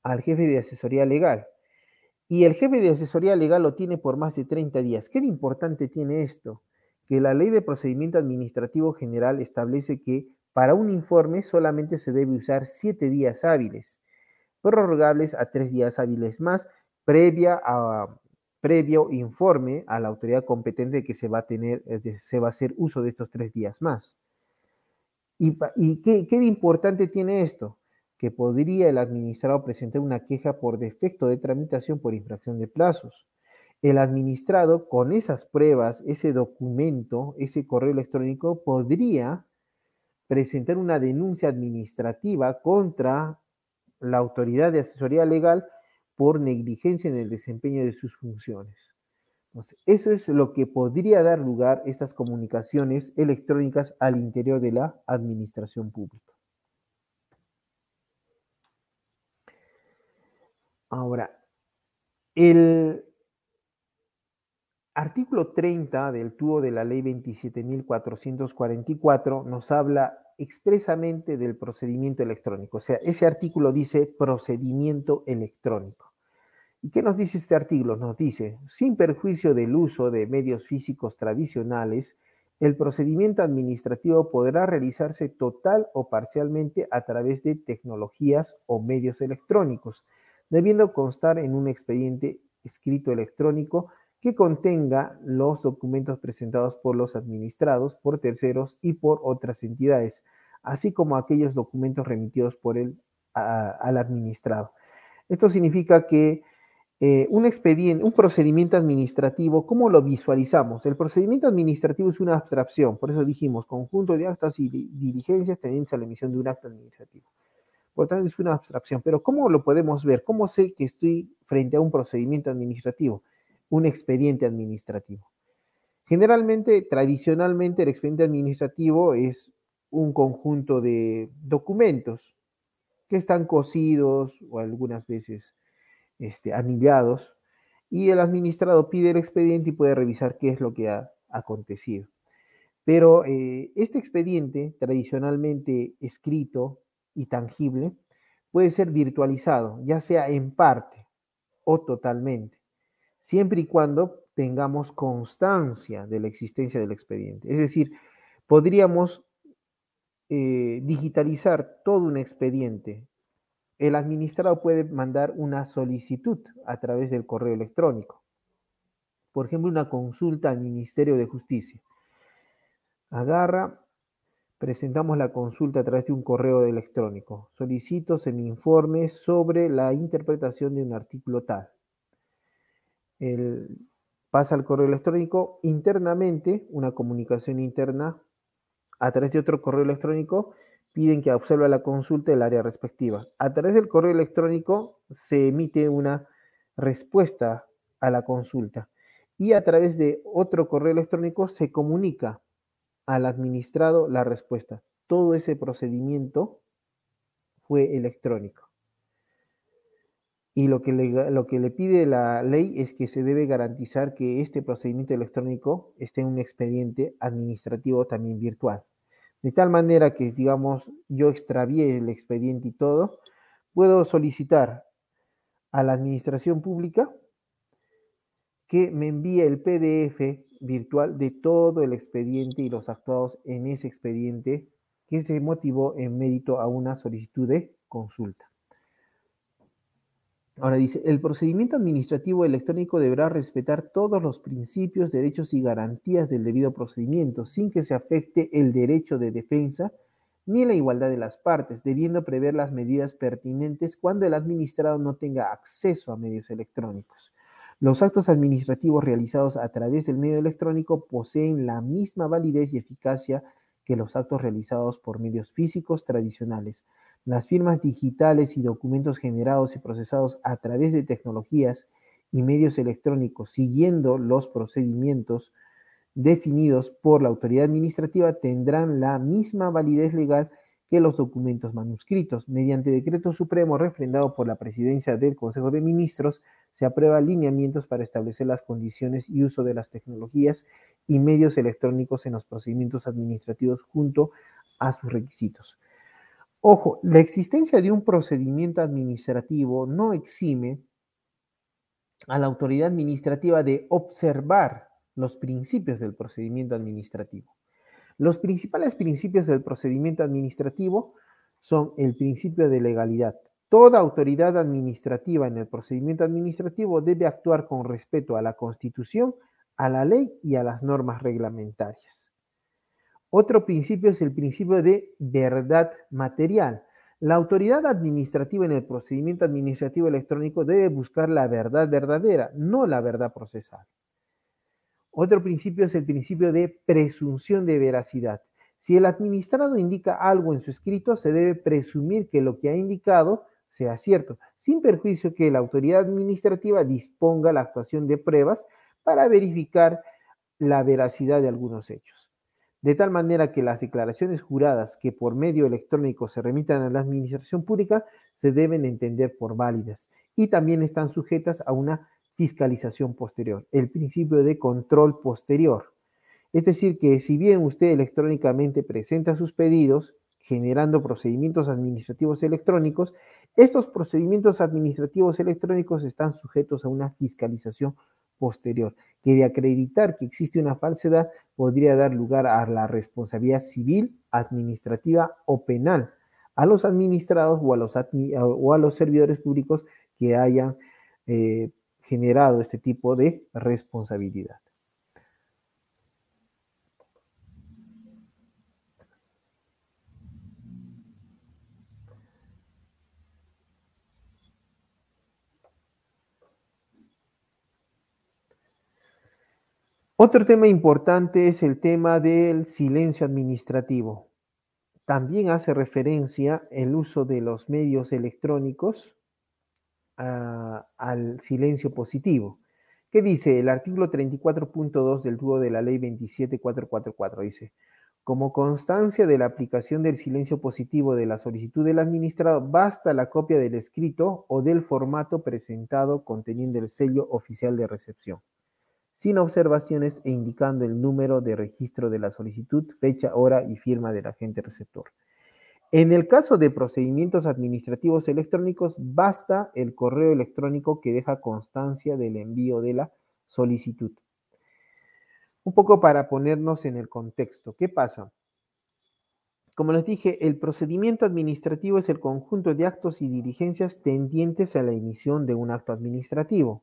al jefe de asesoría legal. Y el jefe de asesoría legal lo tiene por más de 30 días. ¿Qué importante tiene esto? Que la ley de procedimiento administrativo general establece que para un informe solamente se debe usar 7 días hábiles, prorrogables a 3 días hábiles más, previa a, previo informe a la autoridad competente que se va a tener, se va a hacer uso de estos tres días más. ¿Y, qué, qué importante tiene esto? Que podría el administrado presentar una queja por defecto de tramitación por infracción de plazos. El administrado, con esas pruebas, ese documento, ese correo electrónico, podría presentar una denuncia administrativa contra la autoridad de asesoría legal por negligencia en el desempeño de sus funciones. Entonces, eso es lo que podría dar lugar estas comunicaciones electrónicas al interior de la administración pública. Ahora, el artículo 30 del tubo de la ley 27.444 nos habla expresamente del procedimiento electrónico. O sea, ese artículo dice procedimiento electrónico. ¿Y qué nos dice este artículo? Nos dice, sin perjuicio del uso de medios físicos tradicionales, el procedimiento administrativo podrá realizarse total o parcialmente a través de tecnologías o medios electrónicos, debiendo constar en un expediente escrito electrónico que contenga los documentos presentados por los administrados, por terceros y por otras entidades, así como aquellos documentos remitidos por el al administrado. Esto significa que eh, un expediente, un procedimiento administrativo, ¿cómo lo visualizamos? El procedimiento administrativo es una abstracción, por eso dijimos conjunto de actas y diligencias tendientes a la emisión de un acto administrativo. Por tanto, es una abstracción, pero ¿cómo lo podemos ver? ¿Cómo sé que estoy frente a un procedimiento administrativo? Un expediente administrativo. Generalmente, tradicionalmente, el expediente administrativo es un conjunto de documentos que están cosidos o algunas veces este, anillados y el administrado pide el expediente y puede revisar qué es lo que ha acontecido. Pero eh, este expediente, tradicionalmente escrito y tangible, puede ser virtualizado, ya sea en parte o totalmente siempre y cuando tengamos constancia de la existencia del expediente. Es decir, podríamos eh, digitalizar todo un expediente. El administrado puede mandar una solicitud a través del correo electrónico. Por ejemplo, una consulta al Ministerio de Justicia. Agarra, presentamos la consulta a través de un correo electrónico. Solicito mi informe sobre la interpretación de un artículo tal pasa al correo electrónico internamente, una comunicación interna a través de otro correo electrónico, piden que observe la consulta del área respectiva. A través del correo electrónico se emite una respuesta a la consulta y a través de otro correo electrónico se comunica al administrado la respuesta. Todo ese procedimiento fue electrónico. Y lo que, le, lo que le pide la ley es que se debe garantizar que este procedimiento electrónico esté en un expediente administrativo también virtual. De tal manera que, digamos, yo extravié el expediente y todo, puedo solicitar a la administración pública que me envíe el PDF virtual de todo el expediente y los actuados en ese expediente que se motivó en mérito a una solicitud de consulta. Ahora dice, el procedimiento administrativo electrónico deberá respetar todos los principios, derechos y garantías del debido procedimiento, sin que se afecte el derecho de defensa ni la igualdad de las partes, debiendo prever las medidas pertinentes cuando el administrado no tenga acceso a medios electrónicos. Los actos administrativos realizados a través del medio electrónico poseen la misma validez y eficacia que los actos realizados por medios físicos tradicionales, las firmas digitales y documentos generados y procesados a través de tecnologías y medios electrónicos siguiendo los procedimientos definidos por la autoridad administrativa tendrán la misma validez legal que los documentos manuscritos. Mediante decreto supremo refrendado por la presidencia del Consejo de Ministros, se aprueba lineamientos para establecer las condiciones y uso de las tecnologías y medios electrónicos en los procedimientos administrativos junto a sus requisitos. Ojo, la existencia de un procedimiento administrativo no exime a la autoridad administrativa de observar los principios del procedimiento administrativo. Los principales principios del procedimiento administrativo son el principio de legalidad. Toda autoridad administrativa en el procedimiento administrativo debe actuar con respeto a la Constitución, a la ley y a las normas reglamentarias. Otro principio es el principio de verdad material. La autoridad administrativa en el procedimiento administrativo electrónico debe buscar la verdad verdadera, no la verdad procesal. Otro principio es el principio de presunción de veracidad. Si el administrado indica algo en su escrito, se debe presumir que lo que ha indicado sea cierto, sin perjuicio que la autoridad administrativa disponga la actuación de pruebas para verificar la veracidad de algunos hechos de tal manera que las declaraciones juradas que por medio electrónico se remitan a la administración pública se deben entender por válidas y también están sujetas a una fiscalización posterior, el principio de control posterior. Es decir, que si bien usted electrónicamente presenta sus pedidos, generando procedimientos administrativos electrónicos, estos procedimientos administrativos electrónicos están sujetos a una fiscalización posterior, que de acreditar que existe una falsedad podría dar lugar a la responsabilidad civil, administrativa o penal a los administrados o a los, o a los servidores públicos que hayan eh, generado este tipo de responsabilidad. Otro tema importante es el tema del silencio administrativo. También hace referencia el uso de los medios electrónicos ah, al silencio positivo. ¿Qué dice el artículo 34.2 del dúo de la ley 27444? Dice, como constancia de la aplicación del silencio positivo de la solicitud del administrado, basta la copia del escrito o del formato presentado conteniendo el sello oficial de recepción sin observaciones e indicando el número de registro de la solicitud, fecha, hora y firma del agente receptor. En el caso de procedimientos administrativos electrónicos, basta el correo electrónico que deja constancia del envío de la solicitud. Un poco para ponernos en el contexto. ¿Qué pasa? Como les dije, el procedimiento administrativo es el conjunto de actos y diligencias tendientes a la emisión de un acto administrativo.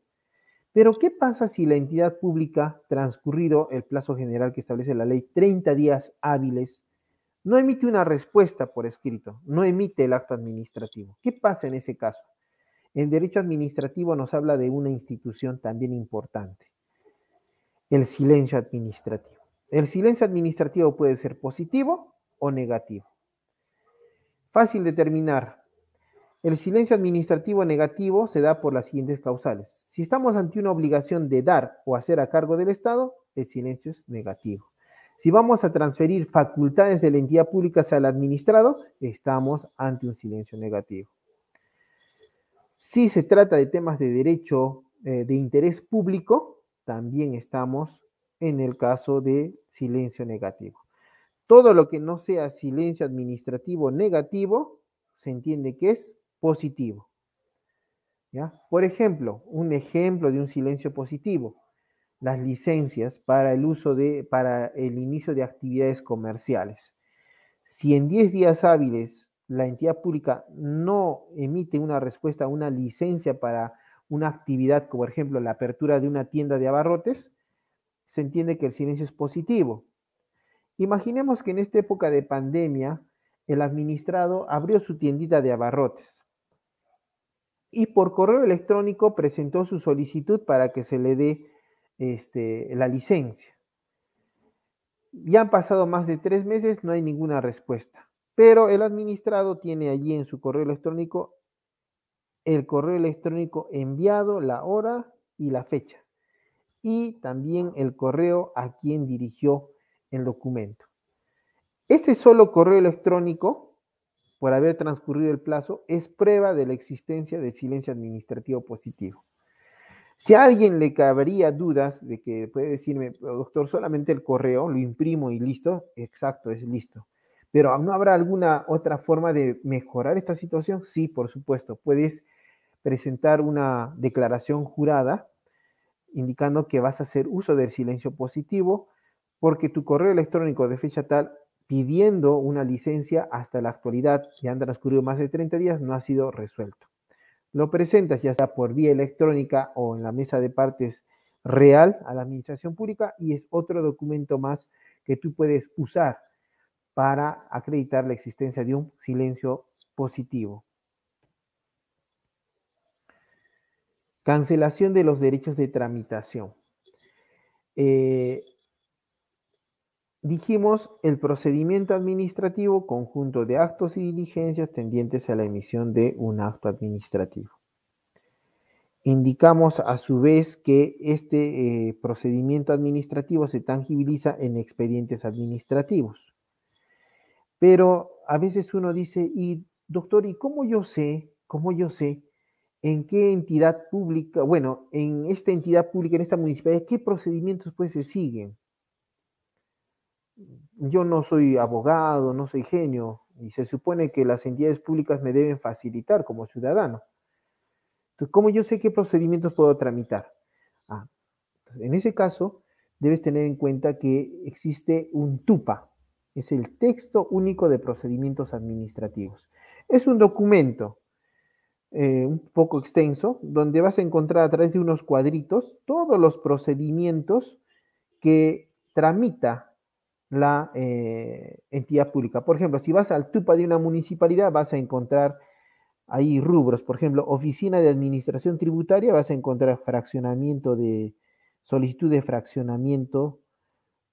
Pero, ¿qué pasa si la entidad pública, transcurrido el plazo general que establece la ley, 30 días hábiles, no emite una respuesta por escrito, no emite el acto administrativo? ¿Qué pasa en ese caso? En derecho administrativo nos habla de una institución también importante, el silencio administrativo. El silencio administrativo puede ser positivo o negativo. Fácil determinar el silencio administrativo negativo se da por las siguientes causales. Si estamos ante una obligación de dar o hacer a cargo del Estado, el silencio es negativo. Si vamos a transferir facultades de la entidad pública el administrado, estamos ante un silencio negativo. Si se trata de temas de derecho eh, de interés público, también estamos en el caso de silencio negativo. Todo lo que no sea silencio administrativo negativo, se entiende que es positivo. ¿ya? Por ejemplo, un ejemplo de un silencio positivo, las licencias para el uso de, para el inicio de actividades comerciales. Si en 10 días hábiles la entidad pública no emite una respuesta, una licencia para una actividad, como por ejemplo la apertura de una tienda de abarrotes, se entiende que el silencio es positivo. Imaginemos que en esta época de pandemia, el administrado abrió su tiendita de abarrotes y por correo electrónico presentó su solicitud para que se le dé este, la licencia. Ya han pasado más de tres meses, no hay ninguna respuesta, pero el administrado tiene allí en su correo electrónico el correo electrónico enviado, la hora y la fecha, y también el correo a quien dirigió el documento. Ese solo correo electrónico, por haber transcurrido el plazo, es prueba de la existencia de silencio administrativo positivo. Si a alguien le cabría dudas de que puede decirme, doctor, solamente el correo, lo imprimo y listo, exacto, es listo. Pero ¿no habrá alguna otra forma de mejorar esta situación? Sí, por supuesto. Puedes presentar una declaración jurada indicando que vas a hacer uso del silencio positivo porque tu correo electrónico de fecha tal pidiendo una licencia hasta la actualidad, ya han transcurrido más de 30 días, no ha sido resuelto. Lo presentas ya sea por vía electrónica o en la mesa de partes real a la administración pública y es otro documento más que tú puedes usar para acreditar la existencia de un silencio positivo. Cancelación de los derechos de tramitación. Eh, Dijimos el procedimiento administrativo, conjunto de actos y diligencias tendientes a la emisión de un acto administrativo. Indicamos a su vez que este eh, procedimiento administrativo se tangibiliza en expedientes administrativos. Pero a veces uno dice, y doctor, ¿y cómo yo sé, cómo yo sé en qué entidad pública, bueno, en esta entidad pública, en esta municipalidad, qué procedimientos pues se siguen? Yo no soy abogado, no soy genio, y se supone que las entidades públicas me deben facilitar como ciudadano. Entonces, ¿cómo yo sé qué procedimientos puedo tramitar? Ah, en ese caso, debes tener en cuenta que existe un TUPA, es el texto único de procedimientos administrativos. Es un documento eh, un poco extenso, donde vas a encontrar a través de unos cuadritos todos los procedimientos que tramita la eh, entidad pública. Por ejemplo, si vas al TUPA de una municipalidad, vas a encontrar ahí rubros. Por ejemplo, oficina de administración tributaria, vas a encontrar fraccionamiento de solicitud de fraccionamiento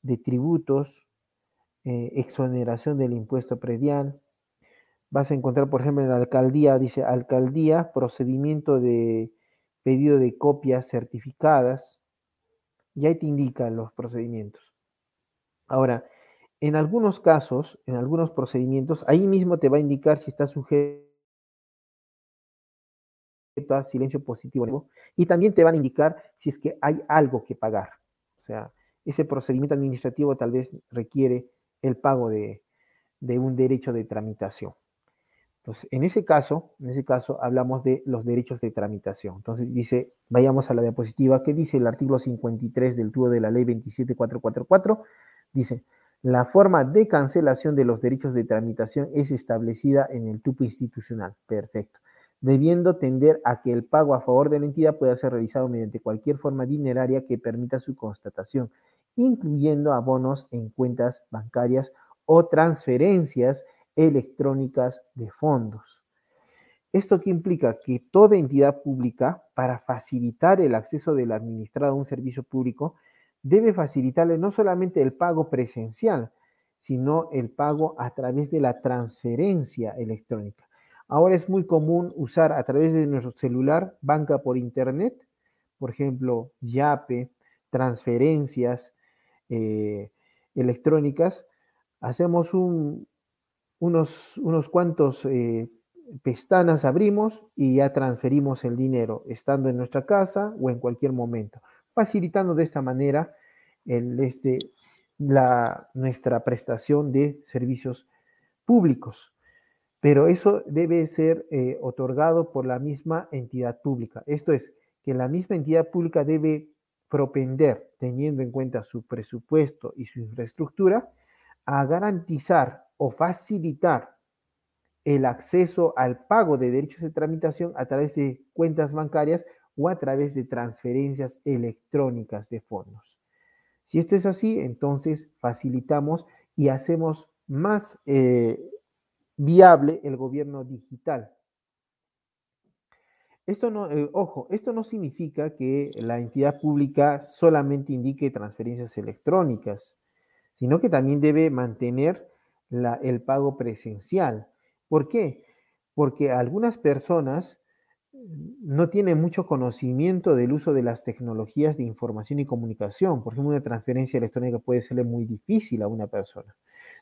de tributos, eh, exoneración del impuesto predial. Vas a encontrar, por ejemplo, en la alcaldía, dice alcaldía, procedimiento de pedido de copias certificadas. Y ahí te indican los procedimientos. Ahora, en algunos casos, en algunos procedimientos, ahí mismo te va a indicar si está sujeto a silencio positivo y también te van a indicar si es que hay algo que pagar. O sea, ese procedimiento administrativo tal vez requiere el pago de, de un derecho de tramitación. Entonces, en ese caso, en ese caso hablamos de los derechos de tramitación. Entonces dice, vayamos a la diapositiva, ¿qué dice el artículo 53 del tubo de la ley 27444? Dice, la forma de cancelación de los derechos de tramitación es establecida en el tupo institucional. Perfecto. Debiendo tender a que el pago a favor de la entidad pueda ser realizado mediante cualquier forma dineraria que permita su constatación, incluyendo abonos en cuentas bancarias o transferencias electrónicas de fondos. ¿Esto qué implica? Que toda entidad pública, para facilitar el acceso del administrado a un servicio público, debe facilitarle no solamente el pago presencial, sino el pago a través de la transferencia electrónica. Ahora es muy común usar a través de nuestro celular banca por internet, por ejemplo, YAPE, transferencias eh, electrónicas. Hacemos unos, unos, cuantos eh, pestanas, abrimos y ya transferimos el dinero, estando en nuestra casa o en cualquier momento facilitando de esta manera este, la, nuestra prestación de servicios públicos. Pero eso debe ser eh, otorgado por la misma entidad pública. Esto es, que la misma entidad pública debe propender, teniendo en cuenta su presupuesto y su infraestructura, a garantizar o facilitar el acceso al pago de derechos de tramitación a través de cuentas bancarias o a través de transferencias electrónicas de fondos. Si esto es así, entonces facilitamos y hacemos más eh, viable el gobierno digital. Esto no, eh, ojo, esto no significa que la entidad pública solamente indique transferencias electrónicas, sino que también debe mantener el pago presencial. ¿Por qué? Porque algunas personas no tienen mucho conocimiento del uso de las tecnologías de información y comunicación. Por ejemplo, una transferencia electrónica puede serle muy difícil a una persona.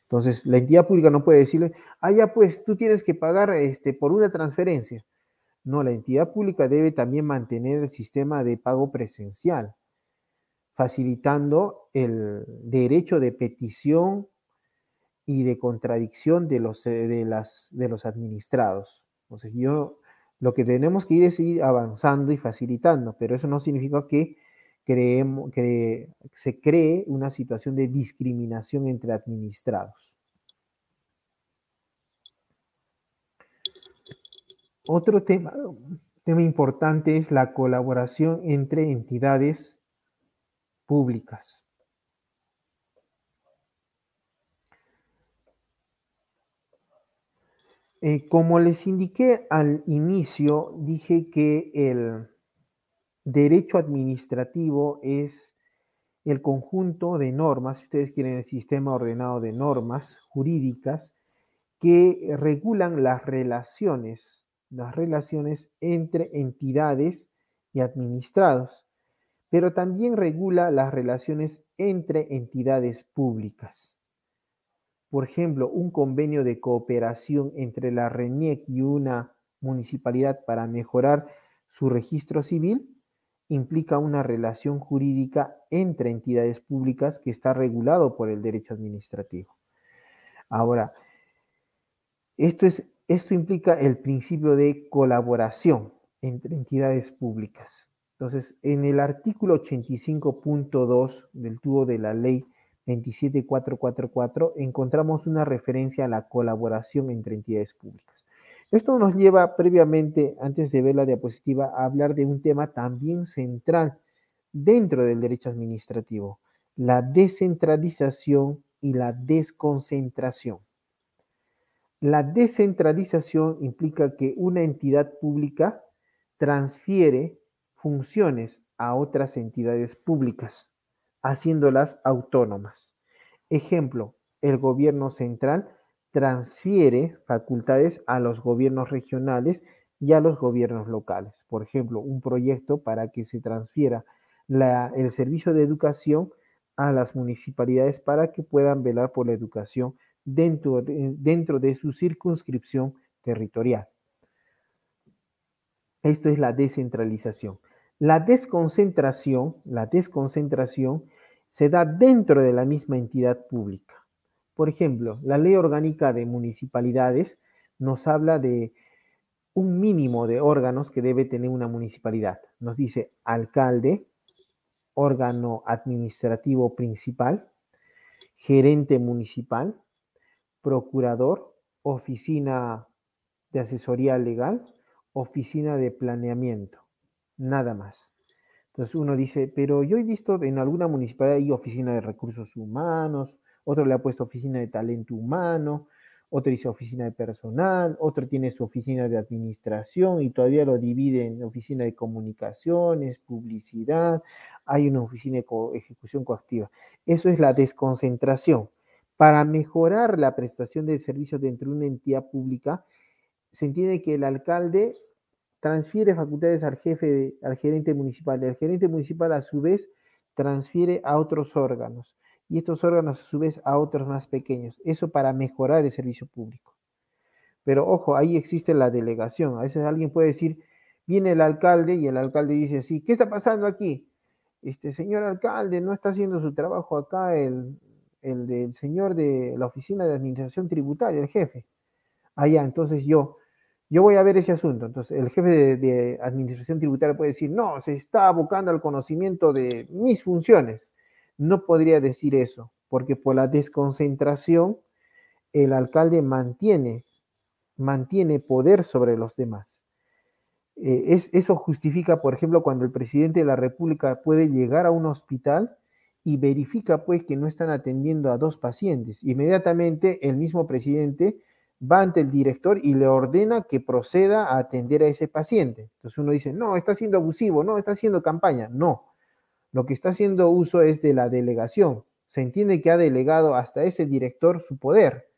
Entonces, la entidad pública no puede decirle, ah, ya, pues tú tienes que pagar este, por una transferencia. No, la entidad pública debe también mantener el sistema de pago presencial, facilitando el derecho de petición y de contradicción de los, eh, de las, de los administrados. Entonces, yo lo que tenemos que ir es ir avanzando y facilitando, pero eso no significa que, creemos, que se cree una situación de discriminación entre administrados. Otro tema, tema importante es la colaboración entre entidades públicas. Eh, como les indiqué al inicio, dije que el derecho administrativo es el conjunto de normas, si ustedes quieren el sistema ordenado de normas jurídicas que regulan las relaciones las relaciones entre entidades y administrados, pero también regula las relaciones entre entidades públicas. Por ejemplo, un convenio de cooperación entre la RENIEC y una municipalidad para mejorar su registro civil implica una relación jurídica entre entidades públicas que está regulado por el derecho administrativo. Ahora, esto es esto implica el principio de colaboración entre entidades públicas. Entonces, en el artículo 85.2 del tubo de la ley 27444 encontramos una referencia a la colaboración entre entidades públicas. Esto nos lleva previamente, antes de ver la diapositiva, a hablar de un tema también central dentro del derecho administrativo, la descentralización y la desconcentración. La descentralización implica que una entidad pública transfiere funciones a otras entidades públicas, haciéndolas autónomas. Ejemplo, el gobierno central transfiere facultades a los gobiernos regionales y a los gobiernos locales. Por ejemplo, un proyecto para que se transfiera el servicio de educación a las municipalidades para que puedan velar por la educación dentro de, su circunscripción territorial. Esto es la descentralización. La desconcentración, la desconcentración se da dentro de la misma entidad pública. Por ejemplo, la ley orgánica de municipalidades nos habla de un mínimo de órganos que debe tener una municipalidad. Nos dice alcalde, órgano administrativo principal, gerente municipal, procurador, oficina de asesoría legal, oficina de planeamiento, nada más. Entonces uno dice, pero yo he visto en alguna municipalidad hay oficina de recursos humanos, otro le ha puesto oficina de talento humano, otro dice oficina de personal, otro tiene su oficina de administración y todavía lo divide en oficina de comunicaciones, publicidad, hay una oficina de ejecución coactiva. Eso es la desconcentración. Para mejorar la prestación de servicios dentro de una entidad pública, se entiende que el alcalde transfiere facultades al jefe, al gerente municipal, el gerente municipal a su vez transfiere a otros órganos y estos órganos a su vez a otros más pequeños. Eso para mejorar el servicio público. Pero ojo, ahí existe la delegación. A veces alguien puede decir, viene el alcalde y el alcalde dice así, ¿qué está pasando aquí? Este señor alcalde no está haciendo su trabajo acá, el, el del señor de la oficina de administración tributaria, el jefe. Allá, ah, entonces yo, yo voy a ver ese asunto. Entonces el jefe de, administración tributaria puede decir, no, se está abocando al conocimiento de mis funciones. No podría decir eso, porque por la desconcentración, el alcalde mantiene mantiene poder sobre los demás. Eh, es, eso justifica, por ejemplo, cuando el presidente de la República puede llegar a un hospital y verifica pues que no están atendiendo a dos pacientes. Inmediatamente el mismo presidente va ante el director y le ordena que proceda a atender a ese paciente. Entonces uno dice, no, está siendo abusivo, no, está haciendo campaña. No, lo que está haciendo uso es de la delegación. Se entiende que ha delegado hasta ese director su poder,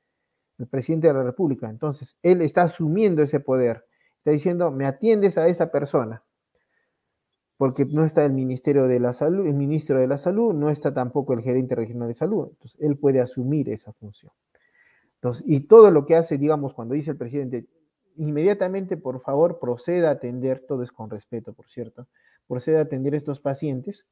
el presidente de la República. Entonces, él está asumiendo ese poder. Está diciendo, me atiendes a esa persona porque no está el Ministerio de la Salud, el ministro de la Salud, no está tampoco el gerente regional de salud. Entonces, él puede asumir esa función. Y todo lo que hace, digamos, cuando dice el presidente, inmediatamente, por favor, proceda a atender, todo es con respeto, por cierto, proceda a atender a estos pacientes,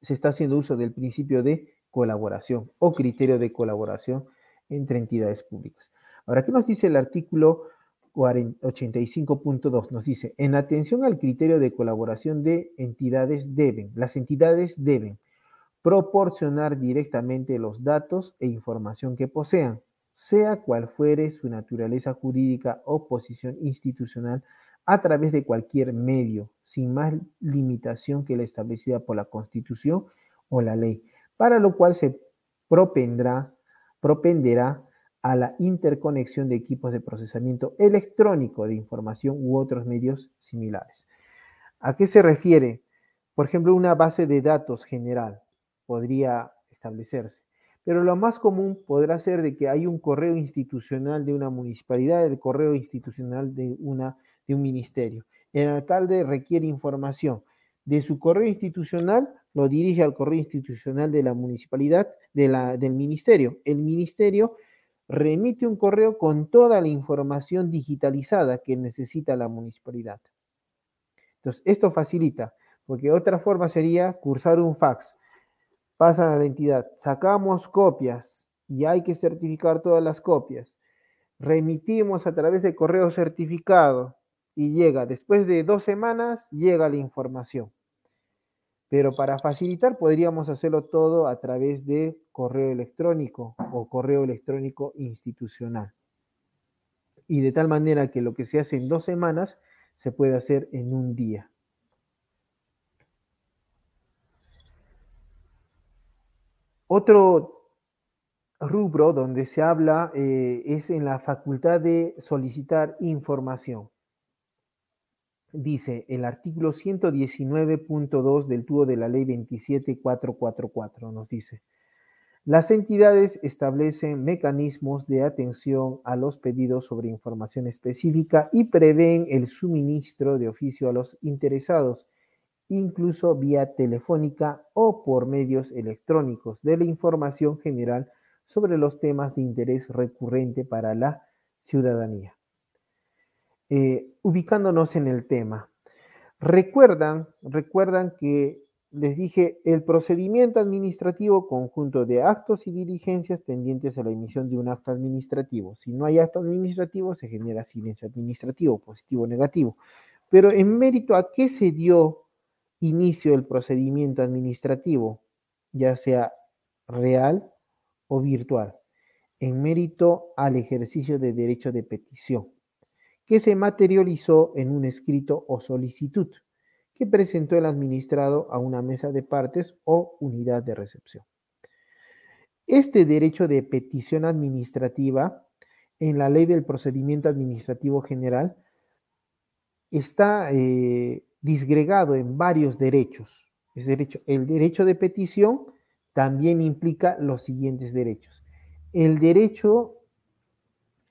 se está haciendo uso del principio de colaboración o criterio de colaboración entre entidades públicas. Ahora, ¿qué nos dice el artículo 85.2 nos dice, en atención al criterio de colaboración de entidades deben, las entidades deben proporcionar directamente los datos e información que posean, sea cual fuere su naturaleza jurídica o posición institucional, a través de cualquier medio, sin más limitación que la establecida por la Constitución o la ley, para lo cual se propendrá, propenderá a la interconexión de equipos de procesamiento electrónico de información u otros medios similares. ¿A qué se refiere? Por ejemplo, una base de datos general podría establecerse, pero lo más común podrá ser de que hay un correo institucional de una municipalidad, el correo institucional de, una, de un ministerio. El alcalde requiere información de su correo institucional, lo dirige al correo institucional de la municipalidad, de la, del ministerio. El ministerio remite un correo con toda la información digitalizada que necesita la municipalidad. Entonces, esto facilita, porque otra forma sería cursar un fax. Pasan a la entidad, sacamos copias y hay que certificar todas las copias. Remitimos a través de correo certificado y llega, después de dos semanas, llega la información. Pero para facilitar podríamos hacerlo todo a través de correo electrónico o correo electrónico institucional. Y de tal manera que lo que se hace en dos semanas se puede hacer en un día. Otro rubro donde se habla eh, es en la facultad de solicitar información. Dice el artículo 119.2 del tubo de la ley 27444, nos dice, las entidades establecen mecanismos de atención a los pedidos sobre información específica y prevén el suministro de oficio a los interesados, incluso vía telefónica o por medios electrónicos, de la información general sobre los temas de interés recurrente para la ciudadanía. Eh, ubicándonos en el tema. Recuerdan, recuerdan que les dije el procedimiento administrativo conjunto de actos y diligencias tendientes a la emisión de un acto administrativo. Si no hay acto administrativo, se genera silencio administrativo, positivo o negativo. Pero en mérito a qué se dio inicio el procedimiento administrativo, ya sea real o virtual, en mérito al ejercicio de derecho de petición que se materializó en un escrito o solicitud que presentó el administrado a una mesa de partes o unidad de recepción. Este derecho de petición administrativa en la ley del procedimiento administrativo general está eh, disgregado en varios derechos. Es derecho, el derecho de petición también implica los siguientes derechos. El derecho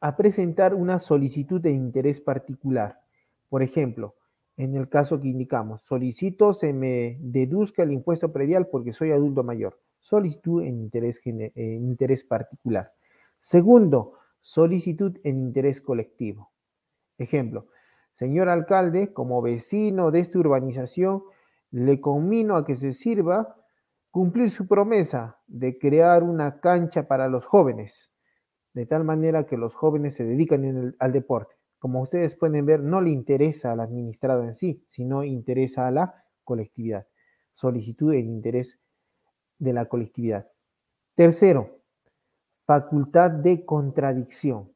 a presentar una solicitud de interés particular. Por ejemplo, en el caso que indicamos, solicito se me deduzca el impuesto predial porque soy adulto mayor. Solicitud en interés, en interés particular. Segundo, solicitud en interés colectivo. Ejemplo, señor alcalde, como vecino de esta urbanización, le conmino a que se sirva cumplir su promesa de crear una cancha para los jóvenes de tal manera que los jóvenes se dedican al deporte. Como ustedes pueden ver, no le interesa al administrado en sí, sino interesa a la colectividad. Solicitud en interés de la colectividad. Tercero, facultad de contradicción.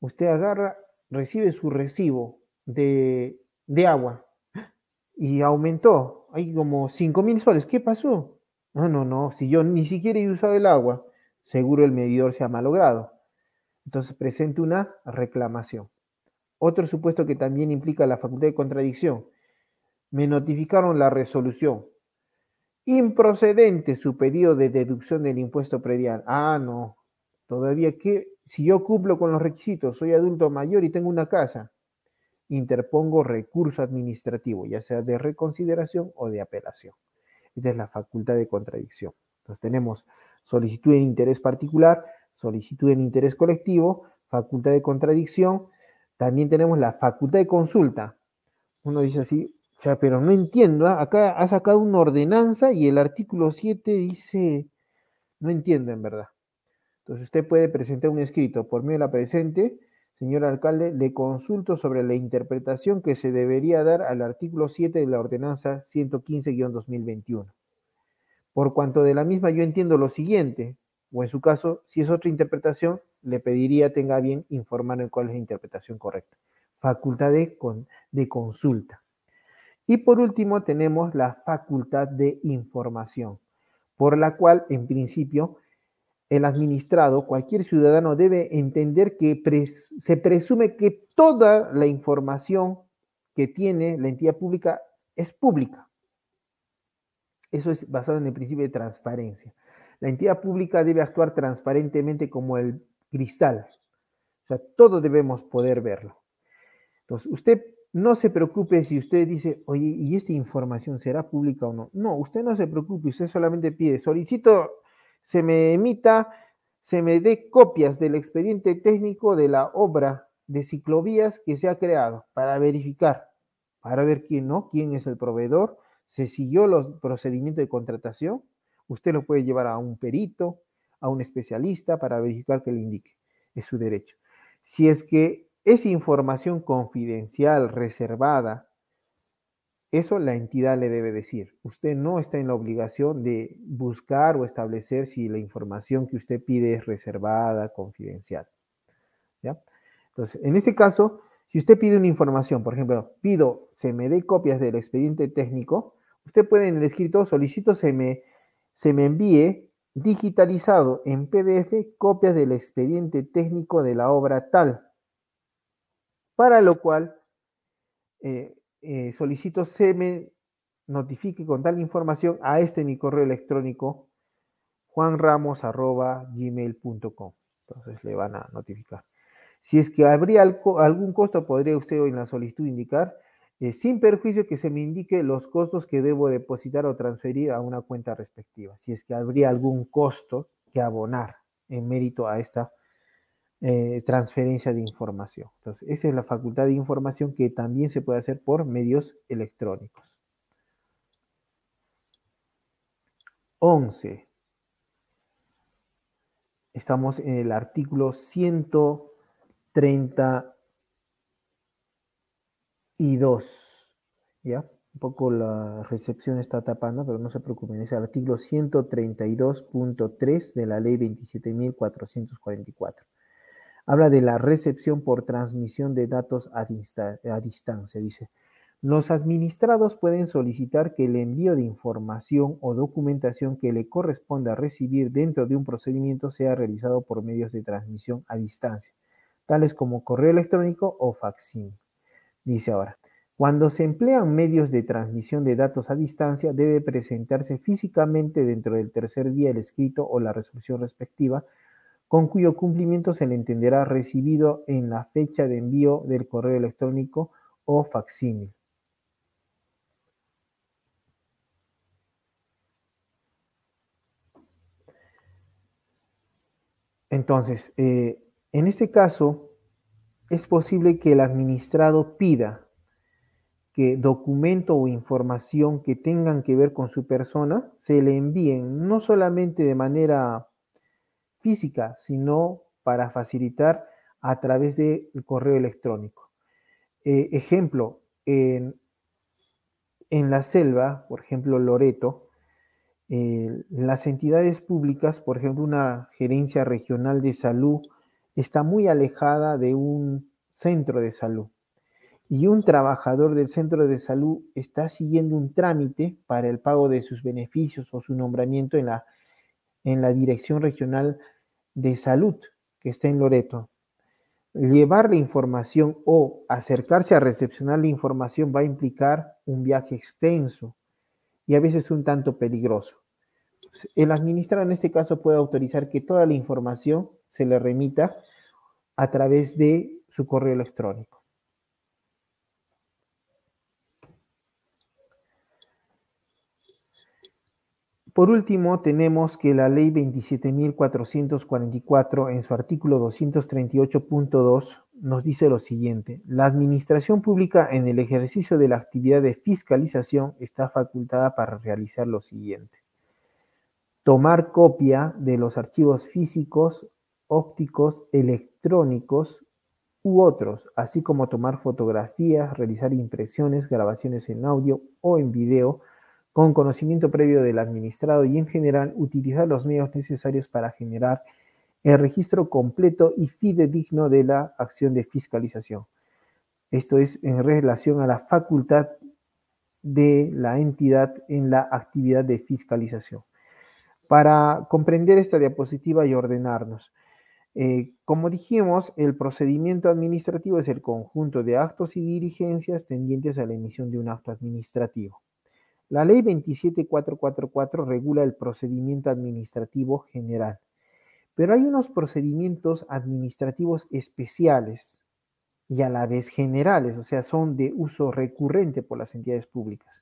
usted agarra, recibe su recibo de, agua y aumentó, hay como 5 mil soles, ¿qué pasó? No, no, no, si yo ni siquiera he usado el agua, seguro el medidor se ha malogrado. Entonces presente una reclamación. Otro supuesto que también implica la facultad de contradicción. Me notificaron la resolución. Improcedente su pedido de deducción del impuesto predial. Ah, no. Todavía que, si yo cumplo con los requisitos, soy adulto mayor y tengo una casa, interpongo recurso administrativo, ya sea de reconsideración o de apelación. Esta es la facultad de contradicción. Entonces tenemos solicitud en interés particular, solicitud en interés colectivo, facultad de contradicción, también tenemos la facultad de consulta. Uno dice así, o sea, pero no entiendo, ¿ah? acá ha sacado una ordenanza y el artículo 7 dice, no entiendo en verdad. Entonces usted puede presentar un escrito por medio de la presente, señor alcalde, le consulto sobre la interpretación que se debería dar al artículo 7 de la ordenanza 115-2021. Por cuanto de la misma yo entiendo lo siguiente, o en su caso, si es otra interpretación, le pediría tenga bien informar cuál es la interpretación correcta. Facultad de, de consulta. Y por último tenemos la facultad de información, por la cual en principio el administrado, cualquier ciudadano debe entender que se presume que toda la información que tiene la entidad pública es pública. Eso es basado en el principio de transparencia. La entidad pública debe actuar transparentemente como el cristal. O sea, todo debemos poder verlo. Entonces, usted no se preocupe si usted dice, oye, ¿y esta información será pública o no? No, usted no se preocupe, usted solamente pide, solicito, se me emita, se me dé copias del expediente técnico de la obra de ciclovías que se ha creado para verificar, para ver quién no, quién es el proveedor, se siguió los procedimientos de contratación, usted lo puede llevar a un perito, a un especialista para verificar que le indique. Es su derecho. Si es que es información confidencial, reservada, eso la entidad le debe decir. Usted no está en la obligación de buscar o establecer si la información que usted pide es reservada, confidencial. ¿Ya? Entonces, en este caso, si usted pide una información, por ejemplo, pido se me dé copias del expediente técnico, usted puede en el escrito solicito se me, se me envíe digitalizado en PDF copias del expediente técnico de la obra tal, para lo cual eh, eh, solicito se me notifique con tal información a este mi correo electrónico juanramos.gmail.com. Entonces le van a notificar. Si es que habría algún costo, podría usted en la solicitud indicar eh, sin perjuicio que se me indique los costos que debo depositar o transferir a una cuenta respectiva, si es que habría algún costo que abonar en mérito a esta eh, transferencia de información. Entonces, esa es la facultad de información que también se puede hacer por medios electrónicos. 11. Estamos en el artículo 130 y 2. ¿Ya? Un poco la recepción está tapando, pero no se preocupen. Es el artículo 132.3 de la ley 27.444. Habla de la recepción por transmisión de datos a, distancia. Dice, los administrados pueden solicitar que el envío de información o documentación que le corresponda recibir dentro de un procedimiento sea realizado por medios de transmisión a distancia, tales como correo electrónico o faxín. Dice ahora, cuando se emplean medios de transmisión de datos a distancia, debe presentarse físicamente dentro del tercer día el escrito o la resolución respectiva, con cuyo cumplimiento se le entenderá recibido en la fecha de envío del correo electrónico o facsímil. Entonces, eh, en este caso, es posible que el administrado pida que documento o información que tengan que ver con su persona se le envíen no solamente de manera física, sino para facilitar a través del correo electrónico. Eh, ejemplo, en, la selva, por ejemplo, Loreto, eh, las entidades públicas, por ejemplo, una gerencia regional de salud está muy alejada de un centro de salud y un trabajador del centro de salud está siguiendo un trámite para el pago de sus beneficios o su nombramiento en la, en la Dirección Regional de Salud que está en Loreto. Llevar la información o acercarse a recepcionar la información va a implicar un viaje extenso y a veces un tanto peligroso. El administrador en este caso puede autorizar que toda la información se le remita a través de su correo electrónico. Por último, tenemos que la ley 27.444 en su artículo 238.2 nos dice lo siguiente. La administración pública en el ejercicio de la actividad de fiscalización está facultada para realizar lo siguiente. Tomar copia de los archivos físicos, ópticos, electrónicos u otros, así como tomar fotografías, realizar impresiones, grabaciones en audio o en video, con conocimiento previo del administrado y en general utilizar los medios necesarios para generar el registro completo y fidedigno de la acción de fiscalización. Esto es en relación a la facultad de la entidad en la actividad de fiscalización. Para comprender esta diapositiva y ordenarnos, eh, como dijimos, el procedimiento administrativo es el conjunto de actos y diligencias tendientes a la emisión de un acto administrativo. La ley 27444 regula el procedimiento administrativo general, pero hay unos procedimientos administrativos especiales y a la vez generales, o sea, son de uso recurrente por las entidades públicas.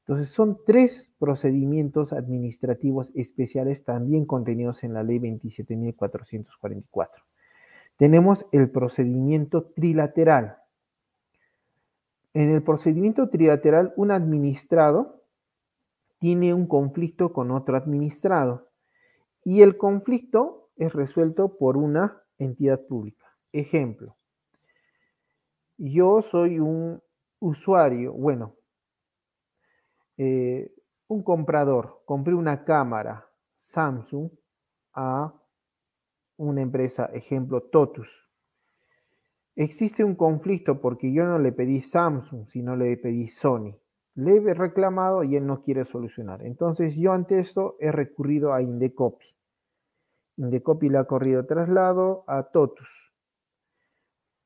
Entonces, son tres procedimientos administrativos especiales también contenidos en la ley 27444. Tenemos el procedimiento trilateral, en el procedimiento trilateral, un administrado tiene un conflicto con otro administrado y el conflicto es resuelto por una entidad pública. Ejemplo, yo soy un usuario, bueno, eh, un comprador, compré una cámara Samsung a una empresa, ejemplo, Totus. Existe un conflicto porque yo no le pedí Samsung, sino le pedí Sony. Le he reclamado y él no quiere solucionar. Entonces yo ante esto he recurrido a Indecopy. Indecopy le ha corrido traslado a Totus.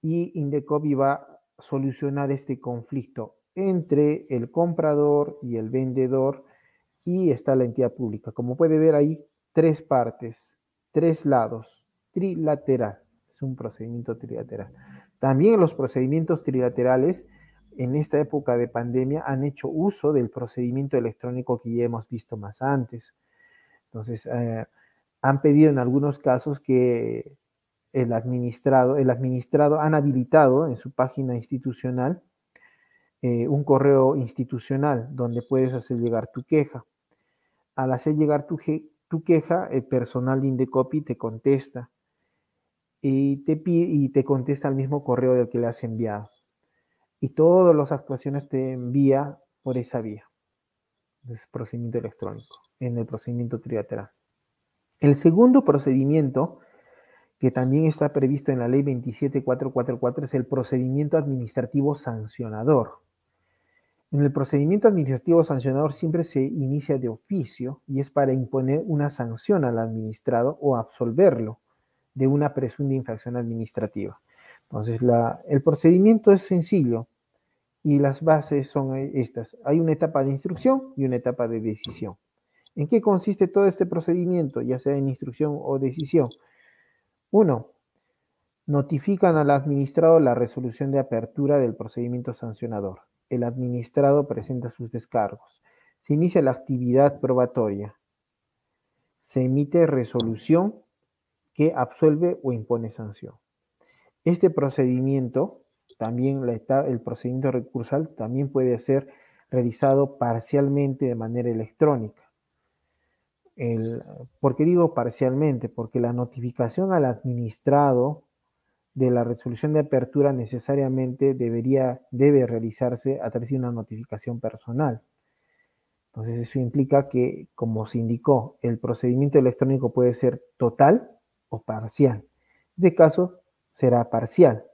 Y Indecopy va a solucionar este conflicto entre el comprador y el vendedor y está la entidad pública. Como puede ver ahí, tres partes, tres lados, trilateral. Es un procedimiento trilateral. También los procedimientos trilaterales en esta época de pandemia han hecho uso del procedimiento electrónico que ya hemos visto más antes. Entonces, eh, han pedido en algunos casos que el administrado, el administrado han habilitado en su página institucional eh, un correo institucional donde puedes hacer llegar tu queja. Al hacer llegar tu, tu queja, el personal de Indecopy te contesta y te, y te contesta el mismo correo del que le has enviado. Y todas las actuaciones te envía por esa vía, procedimiento electrónico, en el procedimiento trilateral. El segundo procedimiento, que también está previsto en la ley 27444, es el procedimiento administrativo sancionador. En el procedimiento administrativo sancionador siempre se inicia de oficio y es para imponer una sanción al administrado o absolverlo de una presunta infracción administrativa. Entonces, el procedimiento es sencillo y las bases son estas. Hay una etapa de instrucción y una etapa de decisión. ¿En qué consiste todo este procedimiento, ya sea en instrucción o decisión? Uno, notifican al administrado la resolución de apertura del procedimiento sancionador. El administrado presenta sus descargos. Se inicia la actividad probatoria. Se emite resolución que absuelve o impone sanción. Este procedimiento, también el procedimiento recursal, también puede ser realizado parcialmente de manera electrónica. ¿Por qué digo parcialmente? Porque la notificación al administrado de la resolución de apertura necesariamente debería, debe realizarse a través de una notificación personal. Entonces eso implica que, como se indicó, el procedimiento electrónico puede ser total o parcial. este caso será parcial.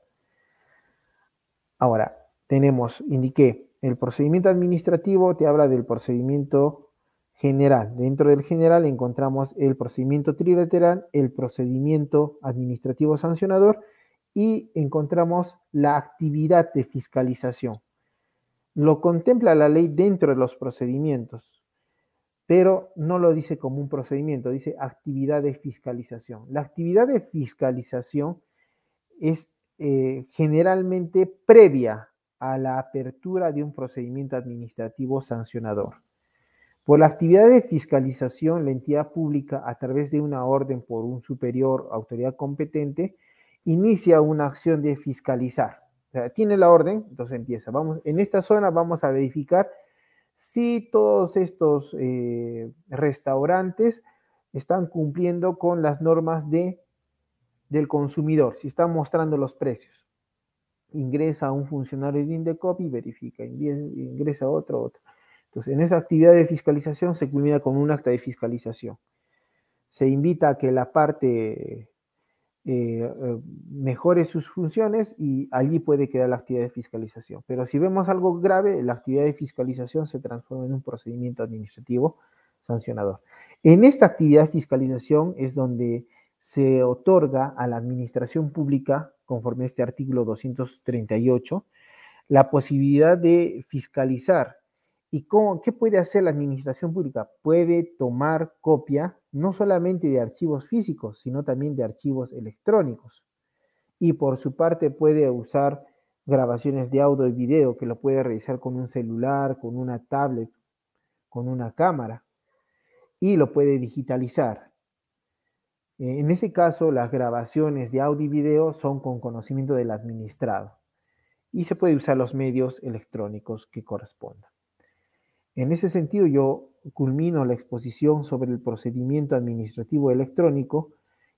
Ahora, tenemos, indiqué, el procedimiento administrativo te habla del procedimiento general. Dentro del general encontramos el procedimiento trilateral, el procedimiento administrativo sancionador y encontramos la actividad de fiscalización. Lo contempla la ley dentro de los procedimientos, pero no lo dice como un procedimiento, dice actividad de fiscalización. La actividad de fiscalización es eh, generalmente previa a la apertura de un procedimiento administrativo sancionador. Por la actividad de fiscalización, la entidad pública, a través de una orden por un superior autoridad competente, inicia una acción de fiscalizar. tiene la orden, entonces empieza. Vamos, en esta zona vamos a verificar si todos estos eh, restaurantes están cumpliendo con las normas de, del consumidor, si están mostrando los precios. Ingresa un funcionario de Indecop y verifica, ingresa otro, otro. Entonces, en esa actividad de fiscalización se culmina con un acta de fiscalización. Se invita a que la parte eh, eh, mejore sus funciones y allí puede quedar la actividad de fiscalización. Pero si vemos algo grave, la actividad de fiscalización se transforma en un procedimiento administrativo sancionador. En esta actividad de fiscalización es donde se otorga a la administración pública, conforme a este artículo 238, la posibilidad de fiscalizar ¿Y qué puede hacer la administración pública? Puede tomar copia no solamente de archivos físicos, sino también de archivos electrónicos. Y por su parte puede usar grabaciones de audio y video que lo puede realizar con un celular, con una tablet, con una cámara. Y lo puede digitalizar. Eh, en ese caso, las grabaciones de audio y video son con conocimiento del administrado. Y se puede usar los medios electrónicos que correspondan. En ese sentido, yo culmino la exposición sobre el procedimiento administrativo electrónico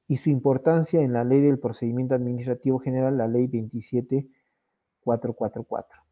y su importancia en la ley del procedimiento administrativo general, la ley 27444.